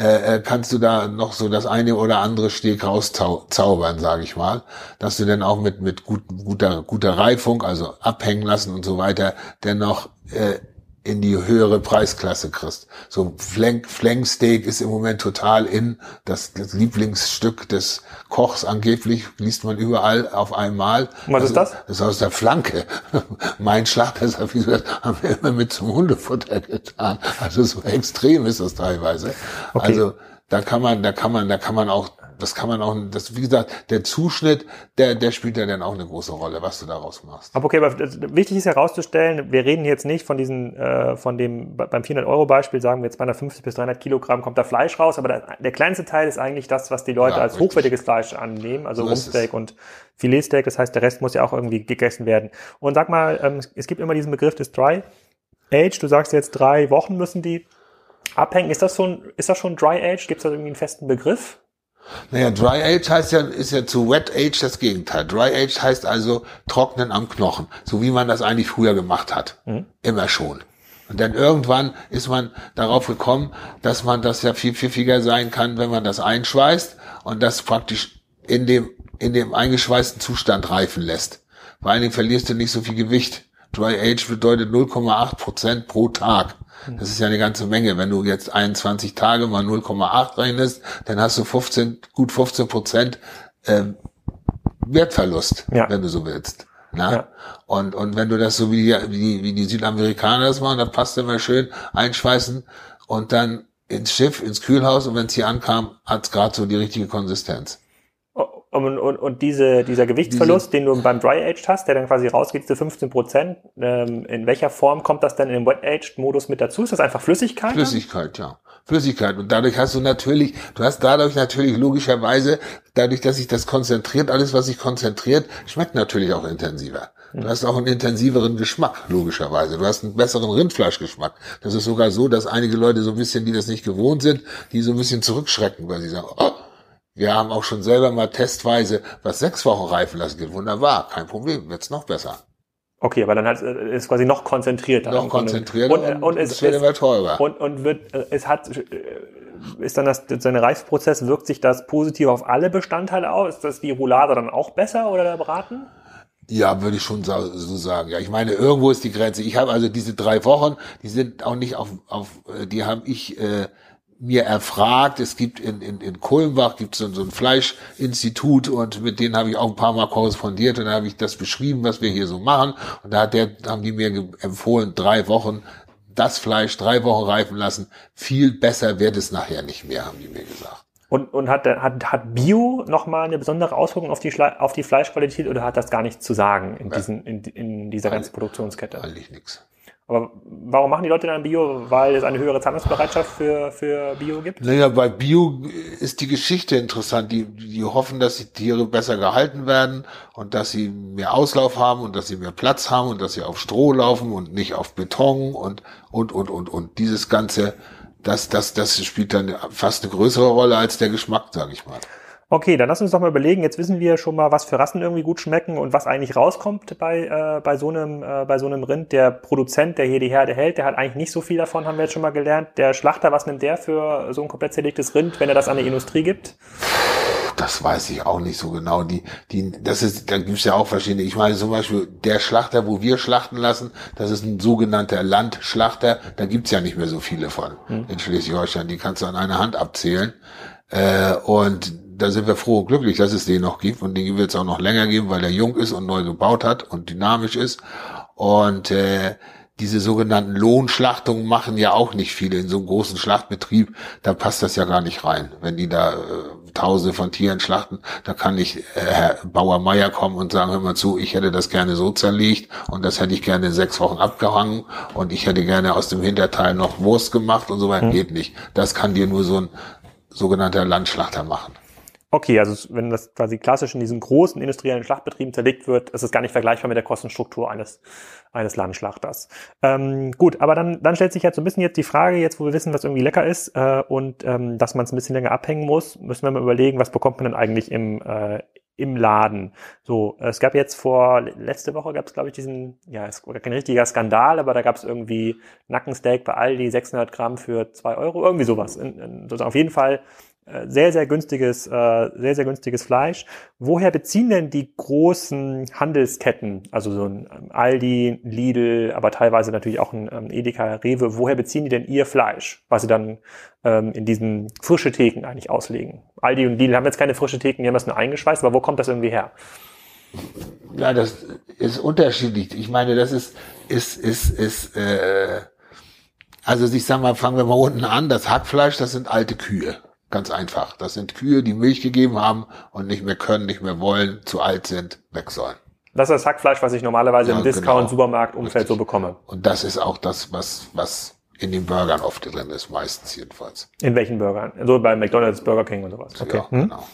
äh, äh, kannst du da noch so das eine oder andere Steg rauszaubern, sage ich mal, dass du dann auch mit mit gut, guter guter Reifung, also abhängen lassen und so weiter, dennoch äh, in die höhere Preisklasse kriegst. So Flank, Flanksteak ist im Moment total in, das, das Lieblingsstück des Kochs angeblich, liest man überall auf einmal. Was ist das? Das ist aus der Flanke. *laughs* mein Schlachter sagt, wieso das haben wir immer mit zum Hundefutter getan. Also so extrem ist das teilweise. Okay. Also da kann man, da kann man, da kann man auch, das kann man auch, das, wie gesagt, der Zuschnitt, der, der spielt ja dann auch eine große Rolle, was du daraus machst. Aber okay, aber wichtig ist herauszustellen, wir reden jetzt nicht von diesen, äh, von dem, beim 400 Euro Beispiel sagen wir 250 bis 300 Kilogramm kommt da Fleisch raus, aber der, der kleinste Teil ist eigentlich das, was die Leute Ja, als richtig. hochwertiges Fleisch annehmen, also So ist Rumsteak und Filetsteak, das heißt, der Rest muss ja auch irgendwie gegessen werden. Und sag mal, ähm, es gibt immer diesen Begriff des Dry Age, du sagst jetzt drei Wochen müssen die abhängen. Ist das schon, ist das schon Dry Age? Gibt es da irgendwie einen festen Begriff? Naja, Dry Age heißt ja, ist ja zu Wet Age das Gegenteil. Dry Age heißt also trocknen am Knochen, so wie man das eigentlich früher gemacht hat. Immer schon. Und dann irgendwann ist man darauf gekommen, dass man das ja viel pfiffiger sein kann, wenn man das einschweißt und das praktisch in dem, in dem eingeschweißten Zustand reifen lässt. Vor allen Dingen verlierst du nicht so viel Gewicht. Dry Age bedeutet 0,8 Prozent pro Tag. Das ist ja eine ganze Menge. Wenn du jetzt 21 Tage mal 0,8 rechnest, dann hast du 15, gut 15 Prozent ähm, Wertverlust, Ja. wenn du so willst. Na? Ja. Und, und wenn du das so wie die, wie wie die Südamerikaner das machen, dann passt immer schön einschweißen und dann ins Schiff, ins Kühlhaus und wenn es hier ankam, hat es gerade so die richtige Konsistenz. Und, und, und diese, dieser Gewichtsverlust, den du beim Dry Aged hast, der dann quasi rausgeht zu 15 Prozent, ähm, in welcher Form kommt das dann in den Wet Aged Modus mit dazu? Ist das einfach Flüssigkeit? dann? Flüssigkeit, ja. Flüssigkeit. Und dadurch hast du natürlich, du hast dadurch natürlich logischerweise, dadurch, dass sich das konzentriert, alles, was sich konzentriert, schmeckt natürlich auch intensiver. Du hast auch einen intensiveren Geschmack, logischerweise. Du hast einen besseren Rindfleischgeschmack. Das ist sogar so, dass einige Leute so ein bisschen, die das nicht gewohnt sind, die so ein bisschen zurückschrecken, weil sie sagen, oh, Wir haben auch schon selber mal testweise was sechs Wochen reifen lassen geht. Wunderbar, kein Problem, wird's noch besser. Okay, aber dann hat, äh, ist quasi noch konzentrierter. Noch konzentrierter und, und, und es, es wird immer teurer. Und, und wird, äh, es hat, äh, ist dann das, sein Reifprozess, wirkt sich das positiv auf alle Bestandteile aus? Ist das die Roulade dann auch besser oder der Braten? Ja, würde ich schon so sagen. Ja, ich meine, irgendwo ist die Grenze. Ich habe also diese drei Wochen, die sind auch nicht auf, auf die habe ich äh, mir erfragt. Es gibt in, in, in Kulmbach gibt so, so ein Fleischinstitut und mit denen habe ich auch ein paar Mal korrespondiert und da habe ich das beschrieben, was wir hier so machen. Und da hat der, haben die mir empfohlen, drei Wochen das Fleisch drei Wochen reifen lassen. Viel besser wird es nachher nicht mehr, haben die mir gesagt. Und, und hat, hat, hat Bio nochmal eine besondere Auswirkung auf die, auf die Fleischqualität oder hat das gar nichts zu sagen in, diesen, in, in dieser ganzen Produktionskette? Eigentlich nichts. Aber warum machen die Leute dann Bio? Weil es eine höhere Zahlungsbereitschaft für, für Bio gibt? Naja, bei Bio ist die Geschichte interessant. Die, die hoffen, dass die Tiere besser gehalten werden und dass sie mehr Auslauf haben und dass sie mehr Platz haben und dass sie auf Stroh laufen und nicht auf Beton und, und, und, und, und. Dieses Ganze, das, das, das spielt dann fast eine größere Rolle als der Geschmack, sage ich mal. Okay, dann lass uns doch mal überlegen. Jetzt wissen wir schon mal, was für Rassen irgendwie gut schmecken und was eigentlich rauskommt bei, äh, bei, so einem, äh, bei so einem Rind. Der Produzent, der hier die Herde hält, der hat eigentlich nicht so viel davon, haben wir jetzt schon mal gelernt. Der Schlachter, was nimmt der für so ein komplett zerlegtes Rind, wenn er das an die Industrie gibt? Das weiß ich auch nicht so genau. Die, die, das ist, da gibt's ja auch verschiedene. Ich meine zum Beispiel der Schlachter, wo wir schlachten lassen, das ist ein sogenannter Landschlachter. Da gibt's ja nicht mehr so viele von hm. in Schleswig-Holstein. Die kannst du an einer Hand abzählen. Äh, und da sind wir froh und glücklich, dass es den noch gibt und den wird es auch noch länger geben, weil er jung ist und neu gebaut hat und dynamisch ist. Und äh, diese sogenannten Lohnschlachtungen machen ja auch nicht viele in so einem großen Schlachtbetrieb. Da passt das ja gar nicht rein. Wenn die da äh, Tausende von Tieren schlachten, da kann nicht äh, Herr Bauer Meier kommen und sagen, hör mal zu, ich hätte das gerne so zerlegt und das hätte ich gerne in sechs Wochen abgehangen und ich hätte gerne aus dem Hinterteil noch Wurst gemacht und so weiter. Hm. Geht nicht. Das kann dir nur so ein sogenannter Landschlachter machen. Okay, also wenn das quasi klassisch in diesen großen industriellen Schlachtbetrieben zerlegt wird, ist es gar nicht vergleichbar mit der Kostenstruktur eines, eines Landschlachters. Ähm, gut, aber dann, dann stellt sich jetzt so ein bisschen jetzt die Frage, jetzt wo wir wissen, was irgendwie lecker ist äh, und ähm, dass man es ein bisschen länger abhängen muss, müssen wir mal überlegen, was bekommt man denn eigentlich im, äh, im Laden. So, es gab jetzt vor, letzte Woche gab es, glaube ich, diesen, ja, es war kein richtiger Skandal, aber da gab es irgendwie Nackensteak bei Aldi, 600 Gramm für zwei Euro, irgendwie sowas. In, in, auf jeden Fall sehr, sehr günstiges, äh, sehr, sehr günstiges Fleisch. Woher beziehen denn die großen Handelsketten, also so ein ähm, Aldi, Lidl, aber teilweise natürlich auch ein ähm, Edeka, Rewe, woher beziehen die denn ihr Fleisch, was sie dann ähm, in diesen frische Theken eigentlich auslegen? Aldi und Lidl haben jetzt keine frische Theken, die haben das nur eingeschweißt, aber wo kommt das irgendwie her? Ja, das ist unterschiedlich. Ich meine, das ist, ist, ist, ist, äh, also ich sag mal, fangen wir mal unten an. Das Hackfleisch, das sind alte Kühe. Ganz einfach. Das sind Kühe, die Milch gegeben haben und nicht mehr können, nicht mehr wollen, zu alt sind, weg sollen. Das ist das Hackfleisch, was ich normalerweise ja, im Discount-Supermarkt-Umfeld genau. so bekomme. Und das ist auch das, was, was in den Burgern oft drin ist, meistens jedenfalls. In welchen Burgern? So also bei McDonalds, Burger King und sowas. Okay. Ja, hm? genau.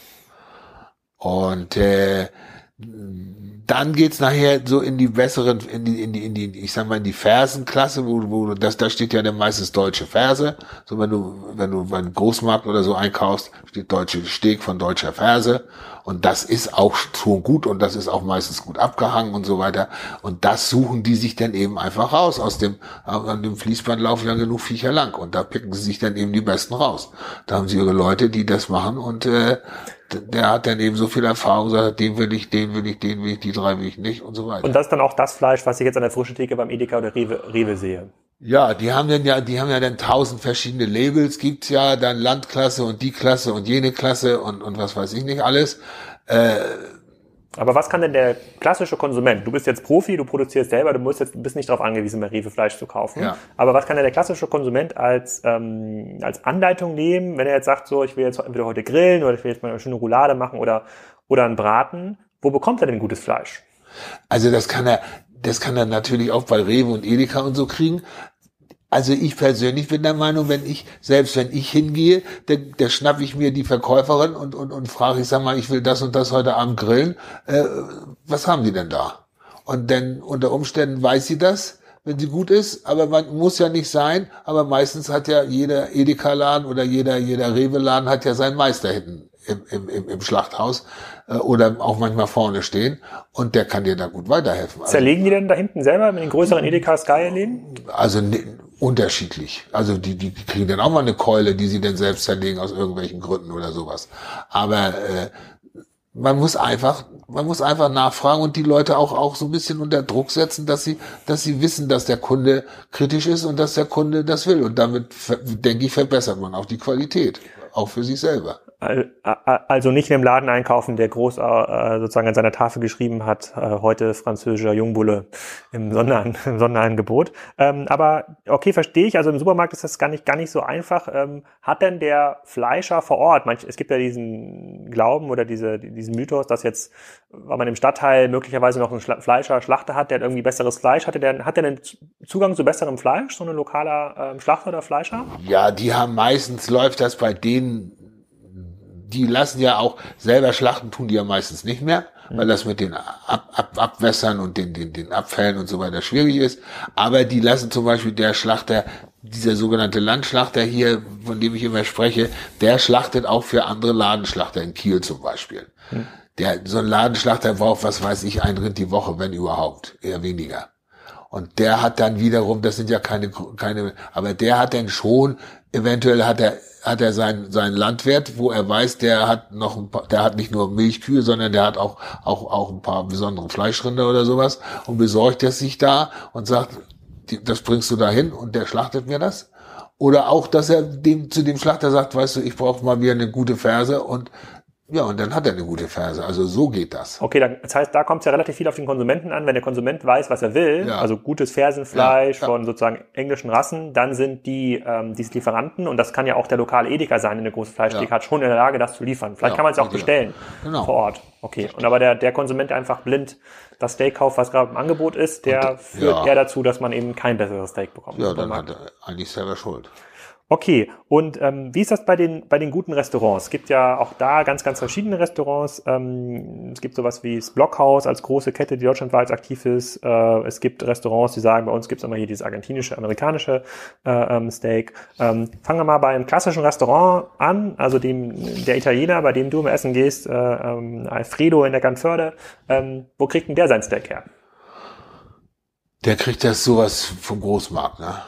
Und äh, dann geht's nachher so in die besseren, in die, in die, in die, ich sag mal, in die Fersenklasse, wo, wo das, da steht ja dann meistens deutsche Ferse. So wenn du, wenn du beim Großmarkt oder so einkaufst, steht deutsche Steg von deutscher Ferse. Und das ist auch schon gut und das ist auch meistens gut abgehangen und so weiter. Und das suchen die sich dann eben einfach raus. Aus dem, an dem Fließband laufen ja genug Viecher lang. Und da picken sie sich dann eben die besten raus. Da haben sie ihre Leute, die das machen und äh, der hat dann eben so viel Erfahrung, sagt, den will ich, den will ich, den will ich, die drei will ich nicht und so weiter. Und das ist dann auch das Fleisch, was ich jetzt an der frischen Theke beim Edeka oder Rewe, Rewe sehe. Ja, die haben dann ja, die haben ja dann tausend verschiedene Labels, gibt's ja, dann Landklasse und die Klasse und jene Klasse und, und was weiß ich nicht alles. Äh, aber was kann denn der klassische Konsument? Du bist jetzt Profi, du produzierst selber, du musst jetzt bist nicht darauf angewiesen, bei Rewe Fleisch zu kaufen. Ja. Aber was kann denn der klassische Konsument als ähm, als Anleitung nehmen, wenn er jetzt sagt, so ich will jetzt entweder heute grillen oder ich will jetzt mal eine schöne Roulade machen oder oder einen Braten? Wo bekommt er denn gutes Fleisch? Also das kann er das kann er natürlich auch bei Rewe und Edeka und so kriegen. Also ich persönlich bin der Meinung, wenn ich, selbst wenn ich hingehe, da, da schnapp ich mir die Verkäuferin und, und, und frage, ich sag mal, ich will das und das heute Abend grillen. Äh, was haben die denn da? Und dann unter Umständen weiß sie das, wenn sie gut ist, aber man muss ja nicht sein, aber meistens hat ja jeder Edeka-Laden oder jeder, jeder Rewe-Laden hat ja seinen Meister hinten im, im, im Schlachthaus äh, oder auch manchmal vorne stehen und der kann dir da gut weiterhelfen. Also, Zerlegen die denn da hinten selber mit den größeren Edeka Sky Läden? Also ne, unterschiedlich. Also die, die kriegen dann auch mal eine Keule, die sie dann selbst zerlegen aus irgendwelchen Gründen oder sowas. Aber äh, man muss einfach, man muss einfach nachfragen und die Leute auch, auch so ein bisschen unter Druck setzen, dass sie, dass sie wissen, dass der Kunde kritisch ist und dass der Kunde das will. Und damit, denke ich, verbessert man auch die Qualität. Auch für sich selber. Also nicht in dem Laden einkaufen, der groß äh, sozusagen an seiner Tafel geschrieben hat, äh, heute französischer Jungbulle im, Sondern, *laughs* im Sonderangebot. Ähm, aber okay, verstehe ich. Also im Supermarkt ist das gar nicht, gar nicht so einfach. Ähm, hat denn der Fleischer vor Ort, manch, es gibt ja diesen Glauben oder diese, diesen Mythos, dass jetzt, weil man im Stadtteil möglicherweise noch einen Fleischer, Schlachter hat, der irgendwie besseres Fleisch hatte, der, hat der einen Zugang zu besserem Fleisch, so ein lokaler ähm, Schlachter oder Fleischer? Ja, die haben meistens, läuft das bei denen die lassen ja auch selber schlachten, tun die ja meistens nicht mehr, mhm. weil das mit den Ab Ab Abwässern und den, den, den Abfällen und so weiter schwierig ist. Aber die lassen zum Beispiel der Schlachter, dieser sogenannte Landschlachter hier, von dem ich immer spreche, der schlachtet auch für andere Ladenschlachter in Kiel zum Beispiel. Mhm. Der, so ein Ladenschlachter braucht, was weiß ich, ein Rind die Woche, wenn überhaupt, eher weniger. Und der hat dann wiederum, das sind ja keine, keine, aber der hat dann schon, eventuell hat er hat er seinen seinen Landwirt, wo er weiß, der hat noch ein paar, der hat nicht nur Milchkühe, sondern der hat auch auch auch ein paar besondere Fleischrinder oder sowas und besorgt er sich da und sagt, das bringst du da hin und der schlachtet mir das. Oder auch, dass er dem zu dem Schlachter sagt, weißt du, ich brauche mal wieder eine gute Ferse und ja, und dann hat er eine gute Ferse. Also so geht das. Okay, dann, das heißt, da kommt es ja relativ viel auf den Konsumenten an. Wenn der Konsument weiß, was er will, ja. also gutes Fersenfleisch ja, ja. von sozusagen englischen Rassen, dann sind die ähm, diese Lieferanten, und das kann ja auch der lokale Edeka sein, in der große Fleischtheke, hat schon in der Lage, das zu liefern. Vielleicht kann man es auch bestellen genau. vor Ort. Okay, und aber der, der Konsument, der einfach blind das Steak kauft, was gerade im Angebot ist, der und, führt eher dazu, dass man eben kein besseres Steak bekommt. Ja, dann hat er eigentlich selber Schuld. Okay, und ähm, wie ist das bei den, bei den guten Restaurants? Es gibt ja auch da ganz, ganz verschiedene Restaurants. Ähm, es gibt sowas wie das Blockhaus als große Kette, die deutschlandweit aktiv ist. Äh, es gibt Restaurants, die sagen, bei uns gibt es immer hier dieses argentinische, amerikanische äh, ähm, Steak. Ähm, fangen wir mal bei einem klassischen Restaurant an, also dem der Italiener, bei dem du im Essen gehst, äh, ähm, Alfredo in der Ganförde. Ähm, wo kriegt denn der sein Steak her? Der kriegt das sowas vom Großmarkt, ne?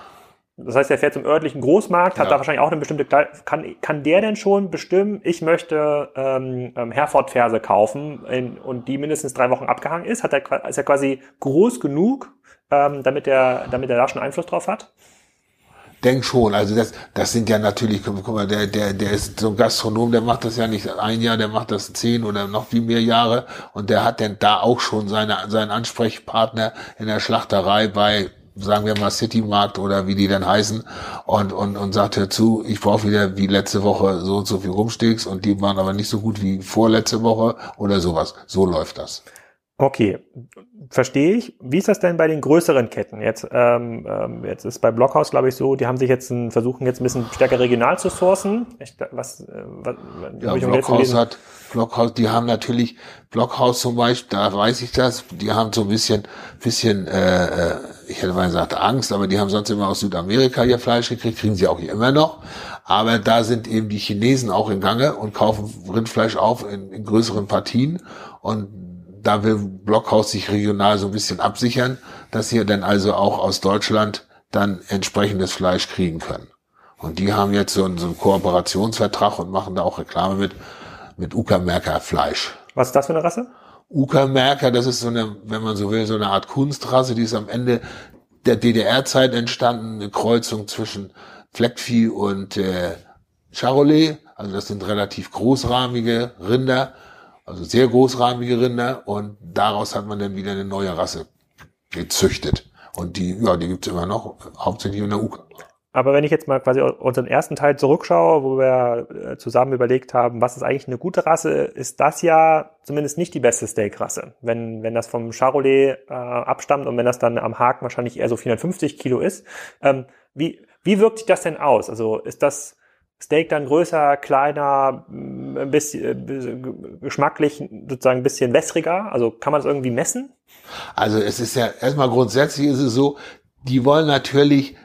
Das heißt, er fährt zum örtlichen Großmarkt, hat ja. da wahrscheinlich auch eine bestimmte kann kann der denn schon bestimmen, ich möchte ähm, ähm, Herford-Ferse kaufen in, und die mindestens drei Wochen abgehangen ist? Hat er ist er quasi groß genug, ähm, damit er damit er da schon Einfluss drauf hat? Denk schon, also das, das sind ja natürlich, guck mal, der, der, der ist so ein Gastronom, der macht das ja nicht ein Jahr, der macht das zehn oder noch viel mehr Jahre und der hat denn da auch schon seine, seinen Ansprechpartner in der Schlachterei bei sagen wir mal Citymarkt oder wie die denn heißen und, und, und sagt dazu, ich brauche wieder wie letzte Woche so und so viel Rumsteaks und die waren aber nicht so gut wie vorletzte Woche oder sowas. So läuft das. Okay, verstehe ich. Wie ist das denn bei den größeren Ketten? Jetzt, ähm, ähm jetzt ist bei Blockhaus, glaube ich, so, die haben sich jetzt ein, versuchen jetzt ein bisschen stärker regional zu sourcen. Ich, was, äh, was ja, Blockhaus hat, Blockhaus, die haben natürlich, Blockhaus zum Beispiel, da weiß ich das, die haben so ein bisschen, bisschen, äh, äh, ich hätte mal gesagt Angst, aber die haben sonst immer aus Südamerika ihr Fleisch gekriegt, kriegen sie auch immer noch. Aber da sind eben die Chinesen auch in Gange und kaufen Rindfleisch auf in, in größeren Partien und da will Blockhaus sich regional so ein bisschen absichern, dass sie dann also auch aus Deutschland dann entsprechendes Fleisch kriegen können. Und die haben jetzt so einen, so einen Kooperationsvertrag und machen da auch Reklame mit, mit Uckermärker Fleisch. Was ist das für eine Rasse? Uckermärker, das ist so eine, wenn man so will, so eine Art Kunstrasse, die ist am Ende der DDR-Zeit entstanden, eine Kreuzung zwischen Fleckvieh und äh, Charolais. Also das sind relativ großrahmige Rinder also sehr großrahmige Rinder und daraus hat man dann wieder eine neue Rasse gezüchtet. Und die, ja, die gibt's immer noch, hauptsächlich in der UK. Aber wenn ich jetzt mal quasi unseren ersten Teil zurückschaue, wo wir äh, zusammen überlegt haben, was ist eigentlich eine gute Rasse, ist das ja zumindest nicht die beste Steakrasse. Wenn, wenn das vom Charolais äh, abstammt und wenn das dann am Haken wahrscheinlich eher so 450 Kilo ist. Ähm, wie, wie wirkt sich das denn aus? Also ist das Steak dann größer, kleiner, mm, ein bisschen äh, geschmacklich sozusagen ein bisschen wässriger? Also kann man das irgendwie messen? Also es ist ja erstmal grundsätzlich ist es so, die wollen natürlich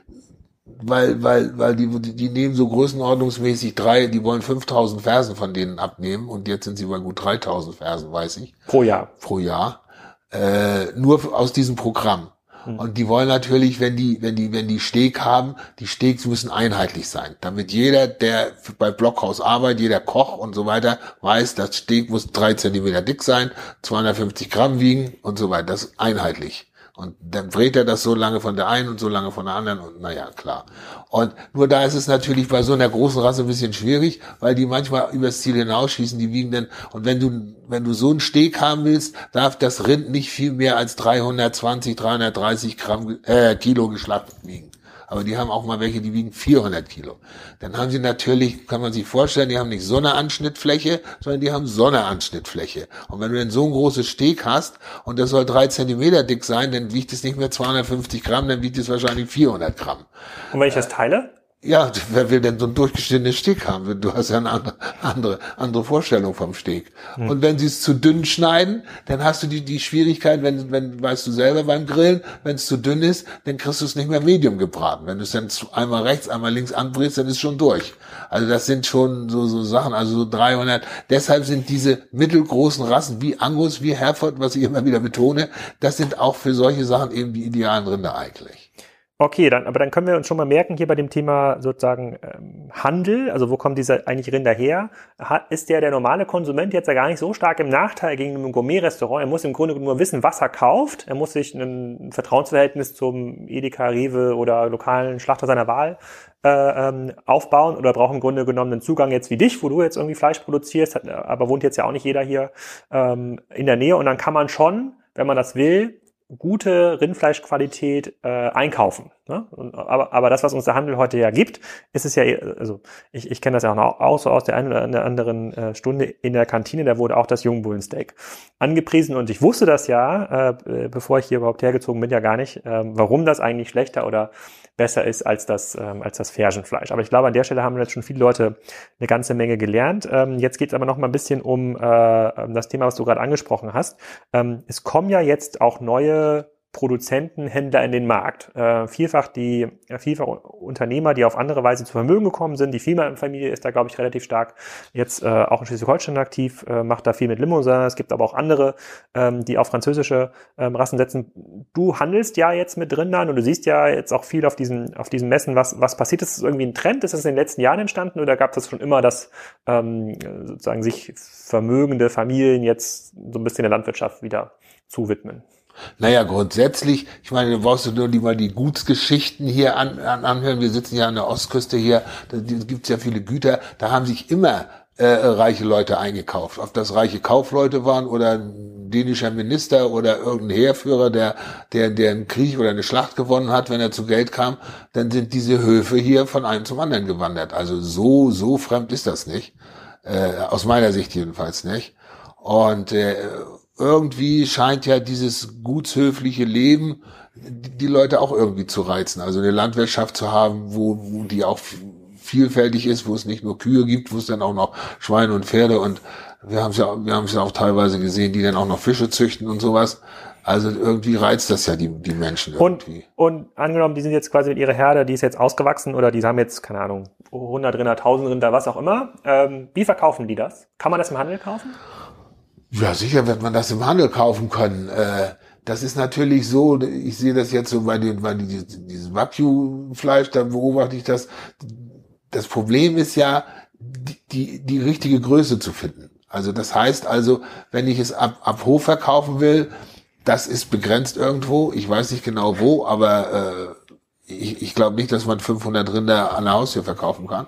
weil, weil, weil die, die nehmen so größenordnungsmäßig drei, die wollen 5000 Fersen von denen abnehmen und jetzt sind sie bei gut 3000 Fersen, weiß ich. Pro Jahr. Pro Jahr. Äh, nur aus diesem Programm. Mhm. Und die wollen natürlich, wenn die, wenn die, wenn die Steg haben, die Steaks müssen einheitlich sein. Damit jeder, der bei Blockhaus arbeitet, jeder Koch und so weiter, weiß, das Steg muss drei Zentimeter dick sein, 250 Gramm wiegen und so weiter. Das ist einheitlich. Und dann dreht er das so lange von der einen und so lange von der anderen und naja, klar. Und nur da ist es natürlich bei so einer großen Rasse ein bisschen schwierig, weil die manchmal übers Ziel hinausschießen, die wiegen dann, und wenn du, wenn du so einen Steg haben willst, darf das Rind nicht viel mehr als 320, 330 Gramm, äh, Kilo geschlachtet wiegen aber die haben auch mal welche, die wiegen 400 Kilo. Dann haben sie natürlich, kann man sich vorstellen, die haben nicht so eine Anschnittfläche, sondern die haben so eine Anschnittfläche. Und wenn du dann so ein großes Steg hast und das soll drei Zentimeter dick sein, dann wiegt es nicht mehr 250 Gramm, dann wiegt es wahrscheinlich 400 Gramm. Und wenn ich das teile? Ja, wer will denn so ein durchgeschnittenes Steg haben? Du hast ja eine andere, andere, andere Vorstellung vom Steg. Hm. Und wenn sie es zu dünn schneiden, dann hast du die, die Schwierigkeit, wenn, wenn, weißt du selber beim Grillen, wenn es zu dünn ist, dann kriegst du es nicht mehr medium gebraten. Wenn du es dann einmal rechts, einmal links anbrätst, dann ist es schon durch. Also das sind schon so, so Sachen, also so 300. Deshalb sind diese mittelgroßen Rassen wie Angus, wie Hereford, was ich immer wieder betone, das sind auch für solche Sachen eben die idealen Rinder eigentlich. Okay, dann, aber dann können wir uns schon mal merken, hier bei dem Thema sozusagen ähm, Handel, also wo kommt dieser eigentlich Rinder her? Hat, ist der der normale Konsument jetzt ja gar nicht so stark im Nachteil gegen ein Gourmet-Restaurant? Er muss im Grunde nur wissen, was er kauft. Er muss sich ein Vertrauensverhältnis zum Edeka, Rewe oder lokalen Schlachter seiner Wahl äh, ähm, aufbauen oder braucht im Grunde genommen einen Zugang jetzt wie dich, wo du jetzt irgendwie Fleisch produzierst, hat, aber wohnt jetzt ja auch nicht jeder hier ähm, in der Nähe und dann kann man schon, wenn man das will, gute Rindfleischqualität äh, einkaufen. Ne? Und, aber, aber das, was uns der Handel heute ja gibt, ist es ja, also ich, ich kenne das ja auch, noch, auch so aus der einen oder anderen äh, Stunde in der Kantine, da wurde auch das Jungbullensteak angepriesen und ich wusste das ja, äh, bevor ich hier überhaupt hergezogen bin, ja gar nicht, äh, warum das eigentlich schlechter oder besser ist als das, ähm, als das Fersenfleisch. Aber ich glaube, an der Stelle haben jetzt schon viele Leute eine ganze Menge gelernt. Ähm, jetzt geht es aber noch mal ein bisschen um äh, das Thema, was du gerade angesprochen hast. Ähm, es kommen ja jetzt auch neue Produzenten, Händler in den Markt. Äh, vielfach die äh, vielfach Unternehmer, die auf andere Weise zu Vermögen gekommen sind. Die Firmenfamilie ist da, glaube ich, relativ stark jetzt äh, auch in Schleswig-Holstein aktiv, äh, macht da viel mit Limousin. Es gibt aber auch andere, ähm, die auf französische ähm, Rassen setzen. Du handelst ja jetzt mit Rindern und du siehst ja jetzt auch viel auf diesen, auf diesen Messen. Was, was passiert? Ist das irgendwie ein Trend? Ist das in den letzten Jahren entstanden oder gab es schon immer, dass ähm, sozusagen sich vermögende Familien jetzt so ein bisschen der Landwirtschaft wieder zuwidmen? Naja, grundsätzlich, ich meine, du brauchst du nur die, mal die Gutsgeschichten hier an, an, anhören. Wir sitzen ja an der Ostküste hier, da gibt es ja viele Güter, da haben sich immer äh, reiche Leute eingekauft. Ob das reiche Kaufleute waren oder ein dänischer Minister oder irgendein Heerführer, der, der, der einen Krieg oder eine Schlacht gewonnen hat, wenn er zu Geld kam, dann sind diese Höfe hier von einem zum anderen gewandert. Also so, so fremd ist das nicht. Äh, aus meiner Sicht jedenfalls nicht. Und äh, irgendwie scheint ja dieses gutshöfliche Leben die Leute auch irgendwie zu reizen. Also eine Landwirtschaft zu haben, wo, wo die auch vielfältig ist, wo es nicht nur Kühe gibt, wo es dann auch noch Schweine und Pferde und wir haben es ja, wir haben es ja auch teilweise gesehen, die dann auch noch Fische züchten und sowas. Also irgendwie reizt das ja die, die Menschen irgendwie. Und, und angenommen, die sind jetzt quasi mit ihrer Herde, die ist jetzt ausgewachsen oder die haben jetzt, keine Ahnung, 100 Rinder, 1000 Rinder, was auch immer. Ähm, wie verkaufen die das? Kann man das im Handel kaufen? Ja, sicher wird man das im Handel kaufen können. Äh, das ist natürlich so, ich sehe das jetzt so bei, den, bei diesem Wagyu-Fleisch, da beobachte ich das. Das Problem ist ja, die, die, die richtige Größe zu finden. Also das heißt also, wenn ich es ab, ab Hof verkaufen will, das ist begrenzt irgendwo. Ich weiß nicht genau wo, aber äh, ich, ich glaube nicht, dass man 500 Rinder an der Haustür verkaufen kann.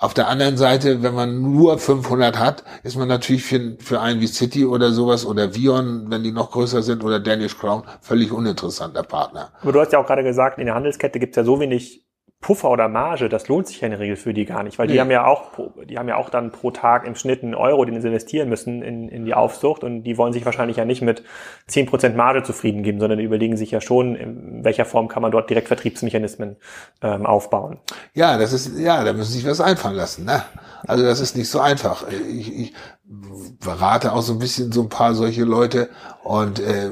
Auf der anderen Seite, wenn man nur 500 hat, ist man natürlich für, für einen wie City oder sowas oder Vion, wenn die noch größer sind oder Danish Crown, völlig uninteressanter Partner. Aber du hast ja auch gerade gesagt, in der Handelskette gibt es ja so wenig Puffer oder Marge, das lohnt sich ja in der Regel für die gar nicht, weil nee. die haben ja auch, die haben ja auch dann pro Tag im Schnitt einen Euro, den sie investieren müssen in, in die Aufzucht und die wollen sich wahrscheinlich ja nicht mit zehn Prozent Marge zufrieden geben, sondern überlegen sich ja schon, in welcher Form kann man dort direkt Vertriebsmechanismen ähm, aufbauen. Ja, das ist, ja, da müssen sich was einfallen lassen, ne? Also das ist nicht so einfach. Ich, ich berate auch so ein bisschen so ein paar solche Leute und äh,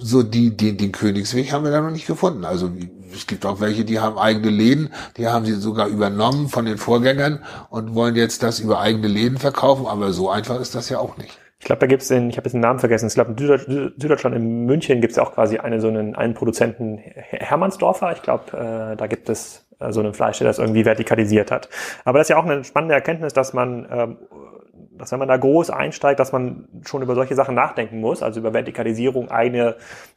so die, die, den Königsweg haben wir da noch nicht gefunden. Also es gibt auch welche, die haben eigene Läden, die haben sie sogar übernommen von den Vorgängern und wollen jetzt das über eigene Läden verkaufen, aber so einfach ist das ja auch nicht. Ich glaube, da gibt es den, ich habe jetzt den Namen vergessen, ich glaube in Süddeutschland, in München gibt es auch quasi eine, so einen, einen Produzenten, Hermannsdorfer, ich glaube, äh, da gibt es äh, so einen Fleisch, der das irgendwie vertikalisiert hat. Aber das ist ja auch eine spannende Erkenntnis, dass man ähm, dass wenn man da groß einsteigt, dass man schon über solche Sachen nachdenken muss, also über Vertikalisierung, eigene,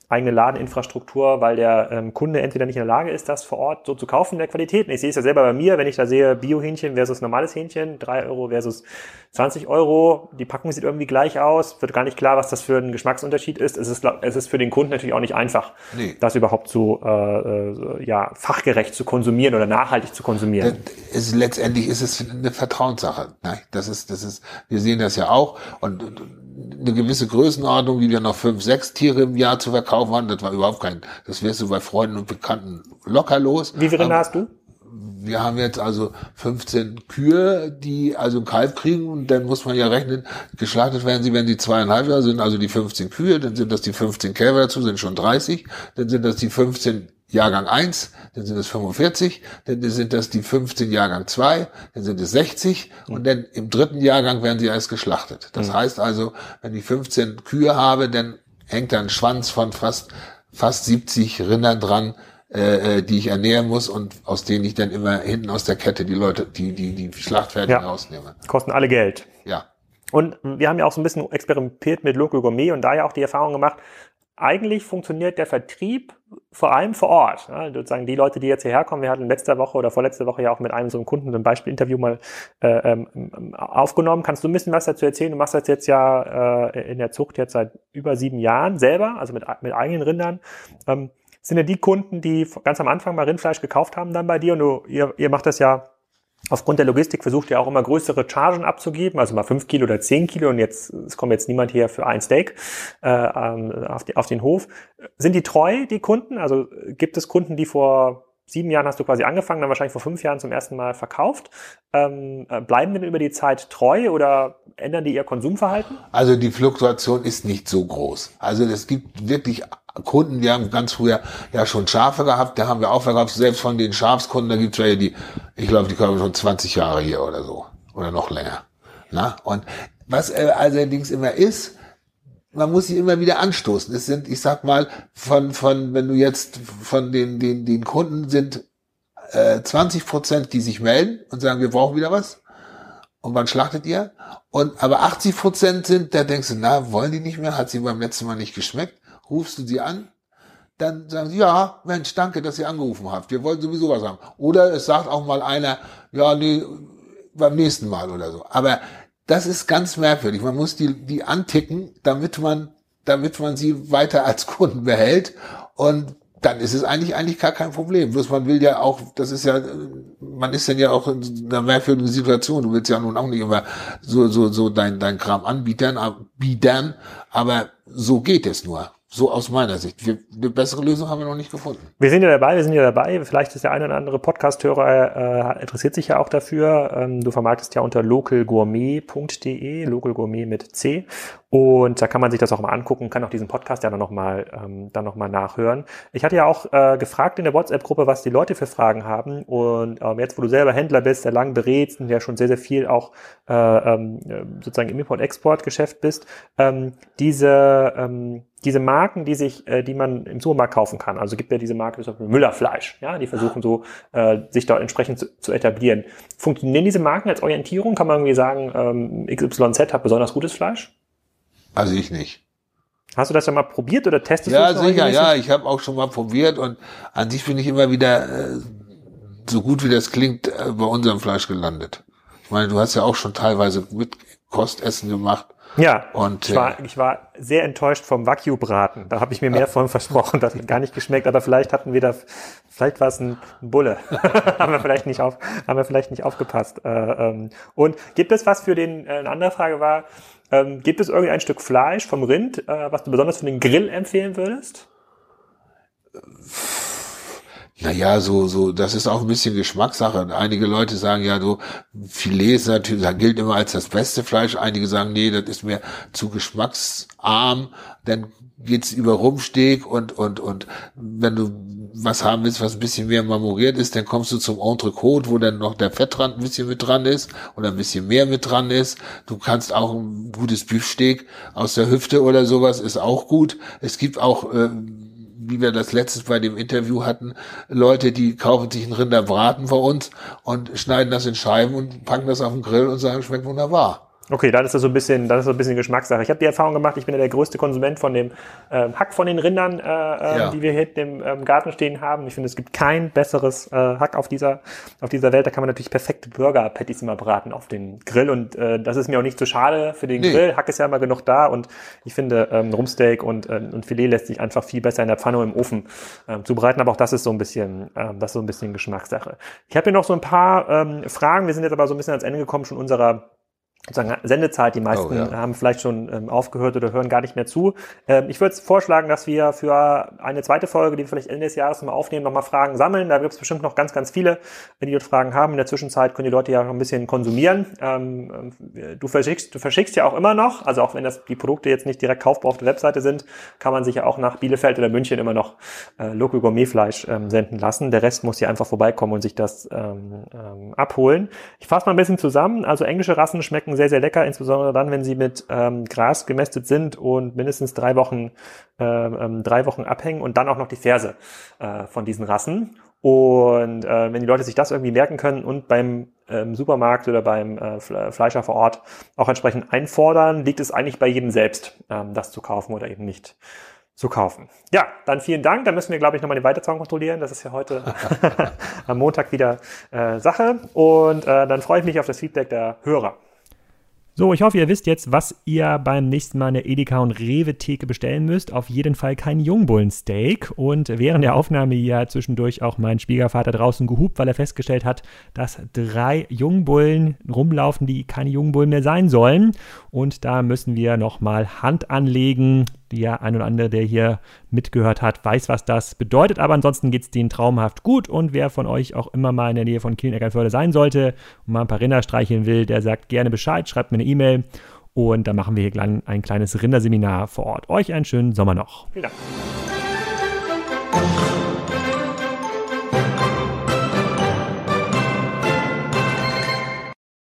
eigene Ladeninfrastruktur, weil der ähm, Kunde entweder nicht in der Lage ist, das vor Ort so zu kaufen in der Qualität. Und ich sehe es ja selber bei mir, wenn ich da sehe Biohähnchen versus normales Hähnchen, drei Euro versus 20 Euro, die Packung sieht irgendwie gleich aus, wird gar nicht klar, was das für ein Geschmacksunterschied ist. Es ist, es ist für den Kunden natürlich auch nicht einfach, nee. das überhaupt so äh, äh, ja, fachgerecht zu konsumieren oder nachhaltig zu konsumieren. Das ist, letztendlich ist es eine Vertrauenssache. Ne? Das ist, das ist, wir sehen das ja auch und eine gewisse Größenordnung, wie wir noch fünf, sechs Tiere im Jahr zu verkaufen hatten, das war überhaupt kein, das wirst du bei Freunden und Bekannten locker los. Wie viele Rinder hast du? wir haben jetzt also 15 Kühe, die also ein Kalb kriegen und dann muss man ja rechnen, geschlachtet werden sie, wenn sie zweieinhalb Jahre sind, also die 15 Kühe, dann sind das die 15 Kälber dazu, sind schon 30, dann sind das die 15 Jahrgang 1, dann sind es 45, dann sind das die 15 Jahrgang 2, dann sind es 60 und dann im dritten Jahrgang werden sie erst geschlachtet. Das mhm. heißt also, wenn ich 15 Kühe habe, dann hängt da ein Schwanz von fast, fast 70 Rindern dran, äh, äh, die ich ernähren muss und aus denen ich dann immer hinten aus der Kette die Leute, die, die, die Schlachtfertigen ja. rausnehme. Kosten alle Geld. Ja. Und wir haben ja auch so ein bisschen experimentiert mit Local Gourmet und da ja auch die Erfahrung gemacht, eigentlich funktioniert der Vertrieb vor allem vor Ort. Ja, sozusagen die Leute, die jetzt hierher kommen, wir hatten letzte Woche oder vorletzte Woche ja auch mit einem so einem Kunden so ein Beispielinterview mal äh, ähm, aufgenommen. Kannst du ein bisschen was dazu erzählen? Du machst das jetzt ja äh, in der Zucht jetzt seit über sieben Jahren selber, also mit, mit eigenen Rindern. Ähm, sind ja die Kunden, die ganz am Anfang mal Rindfleisch gekauft haben dann bei dir und du, ihr, ihr macht das ja aufgrund der Logistik versucht ihr auch immer größere Chargen abzugeben, also mal fünf Kilo oder zehn Kilo und jetzt es kommt jetzt niemand hier für ein Steak äh, ähm, auf, die, auf den Hof. Sind die treu, die Kunden? Also gibt es Kunden, die vor sieben Jahren hast du quasi angefangen, dann wahrscheinlich vor fünf Jahren zum ersten Mal verkauft. Ähm, äh, bleiben denn über die Zeit treu oder ändern die ihr Konsumverhalten? Also die Fluktuation ist nicht so groß. Also es gibt wirklich Kunden, wir haben ganz früher ja schon Schafe gehabt, da haben wir auch verkauft, selbst von den Schafskunden, da gibt es welche, die, ich glaube, die kommen schon 20 Jahre hier oder so. Oder noch länger. Na? Und was äh, allerdings immer ist, man muss sie immer wieder anstoßen. Es sind, ich sag mal, von, von, wenn du jetzt von den, den, den Kunden sind äh, 20 Prozent, die sich melden und sagen, wir brauchen wieder was. Und wann schlachtet ihr? Und aber 80 Prozent sind, da denkst du, na, wollen die nicht mehr? Hat sie beim letzten Mal nicht geschmeckt? Rufst du sie an? Dann sagen sie, ja, Mensch, danke, dass ihr angerufen habt. Wir wollen sowieso was haben. Oder es sagt auch mal einer, ja, nee, beim nächsten Mal oder so. Aber das ist ganz merkwürdig. Man muss die, die anticken, damit man, damit man sie weiter *laughs* als Kunden behält. Und dann ist es eigentlich, eigentlich gar kein Problem. Bloß man will ja auch, das ist ja, man ist dann ja auch in einer merkwürdigen Situation. Du willst ja nun auch nicht immer so, so, so dein, dein Kram anbieten, bieten, aber so geht es nur. So aus meiner Sicht. Wir, eine bessere Lösung haben wir noch nicht gefunden. Wir sind ja dabei, wir sind ja dabei. Vielleicht ist der eine oder andere Podcast-Hörer äh, interessiert sich ja auch dafür. Ähm, du vermarktest ja unter localgourmet.de, localgourmet mit C. Und da kann man sich das auch mal angucken, kann auch diesen Podcast ja dann nochmal ähm, dann noch mal nachhören. Ich hatte ja auch äh, gefragt in der WhatsApp-Gruppe, was die Leute für Fragen haben. Und ähm, jetzt, wo du selber Händler bist, der lang berätst und ja schon sehr, sehr viel auch äh, ähm, sozusagen im Import-Export-Geschäft bist, ähm, diese ähm, diese Marken, die sich, äh, die man im Supermarkt kaufen kann. Also gibt ja diese Marke zum Beispiel Müllerfleisch, ja, die versuchen so äh, sich dort entsprechend zu, zu etablieren. Funktionieren diese Marken als Orientierung? Kann man irgendwie sagen, ähm, XYZ hat besonders gutes Fleisch? Also ich nicht. Hast du das ja mal probiert oder testest ja, du das? Ja, sicher, ja, ich habe auch schon mal probiert und an sich bin ich immer wieder äh, so gut wie das klingt äh, bei unserem Fleisch gelandet. Ich meine, du hast ja auch schon teilweise mit Kostessen gemacht ja, und, ich, war, äh, ich war sehr enttäuscht vom Wagyu-Braten. Da habe ich mir mehr von *laughs* versprochen. Das hat gar nicht geschmeckt, aber vielleicht hatten wir da, vielleicht war es ein Bulle. *laughs* haben wir vielleicht nicht auf, haben wir vielleicht nicht aufgepasst. Äh, ähm, und gibt es was für den, äh, eine andere Frage war, ähm, gibt es irgendein Stück Fleisch vom Rind, was du besonders für den Grill empfehlen würdest? Naja, so, so, das ist auch ein bisschen Geschmackssache. Einige Leute sagen ja, so, Filet ist natürlich, das gilt immer als das beste Fleisch. Einige sagen, nee, das ist mir zu geschmacksarm. Dann geht's über Rumsteg und, und, und wenn du was haben willst, was ein bisschen mehr marmoriert ist, dann kommst du zum Entrecote, wo dann noch der Fettrand ein bisschen mit dran ist oder ein bisschen mehr mit dran ist. Du kannst auch ein gutes Beefsteak aus der Hüfte oder sowas ist auch gut. Es gibt auch, äh, wie wir das letztes bei dem Interview hatten, Leute, die kaufen sich einen Rinderbraten bei uns und schneiden das in Scheiben und packen das auf den Grill und sagen, schmeckt wunderbar. Okay, dann ist das so ein bisschen, das ist so ein bisschen Geschmackssache. Ich habe die Erfahrung gemacht, ich bin ja der größte Konsument von dem ähm, Hack von den Rindern, äh, äh, ja. die wir hier im ähm, Garten stehen haben. Ich finde, es gibt kein besseres äh, Hack auf dieser, auf dieser Welt. Da kann man natürlich perfekte Burger-Patties immer braten auf den Grill und äh, das ist mir auch nicht zu so schade für den nee. Grill. Hack ist ja immer genug da und ich finde, ähm, Rumsteak und, äh, und Filet lässt sich einfach viel besser in der Pfanne im Ofen ähm, zubereiten. Aber auch das ist so ein bisschen, ähm, das ist so ein bisschen Geschmackssache. Ich habe hier noch so ein paar ähm, Fragen. Wir sind jetzt aber so ein bisschen ans Ende gekommen schon unserer sozusagen Sendezeit. Die meisten oh, ja. haben vielleicht schon ähm, aufgehört oder hören gar nicht mehr zu. Ähm, ich würde vorschlagen, dass wir für eine zweite Folge, die wir vielleicht Ende des Jahres mal aufnehmen, nochmal Fragen sammeln. Da gibt es bestimmt noch ganz, ganz viele, wenn die dort Fragen haben. In der Zwischenzeit können die Leute ja noch ein bisschen konsumieren. Ähm, ähm, du, verschickst, du verschickst ja auch immer noch, also auch wenn das die Produkte jetzt nicht direkt kaufbar auf der Webseite sind, kann man sich ja auch nach Bielefeld oder München immer noch äh, Local Gourmet Fleisch ähm, senden lassen. Der Rest muss hier einfach vorbeikommen und sich das ähm, abholen. Ich fasse mal ein bisschen zusammen. Also englische Rassen schmecken schmecken sehr, sehr lecker, insbesondere dann, wenn sie mit ähm, Gras gemästet sind und mindestens drei Wochen, äh, ähm, drei Wochen abhängen und dann auch noch die Ferse äh, von diesen Rassen. Und äh, wenn die Leute sich das irgendwie merken können und beim ähm, Supermarkt oder beim äh, Fleischer vor Ort auch entsprechend einfordern, liegt es eigentlich bei jedem selbst, ähm, das zu kaufen oder eben nicht zu kaufen. Ja, dann vielen Dank. Dann müssen wir, glaube ich, nochmal den Weiterzaun kontrollieren. Das ist ja heute *laughs* am Montag wieder äh, Sache. Und äh, dann freue ich mich auf das Feedback der Hörer. So, ich hoffe, ihr wisst jetzt, was ihr beim nächsten Mal in der Edeka und Rewe-Theke bestellen müsst. Auf jeden Fall kein Jungbullensteak. Und während der Aufnahme hier hat zwischendurch auch mein Schwiegervater draußen gehupt, weil er festgestellt hat, dass drei Jungbullen rumlaufen, die keine Jungbullen mehr sein sollen. Und da müssen wir nochmal Hand anlegen. Der ein oder andere, der hier mitgehört hat, weiß, was das bedeutet. Aber ansonsten geht es denen traumhaft gut. Und wer von euch auch immer mal in der Nähe von Kiel-Eckernförde sein sollte und mal ein paar Rinder streicheln will, der sagt gerne Bescheid, schreibt mir eine E-Mail. Und dann machen wir hier ein kleines Rinderseminar vor Ort. Euch einen schönen Sommer noch. Vielen Dank.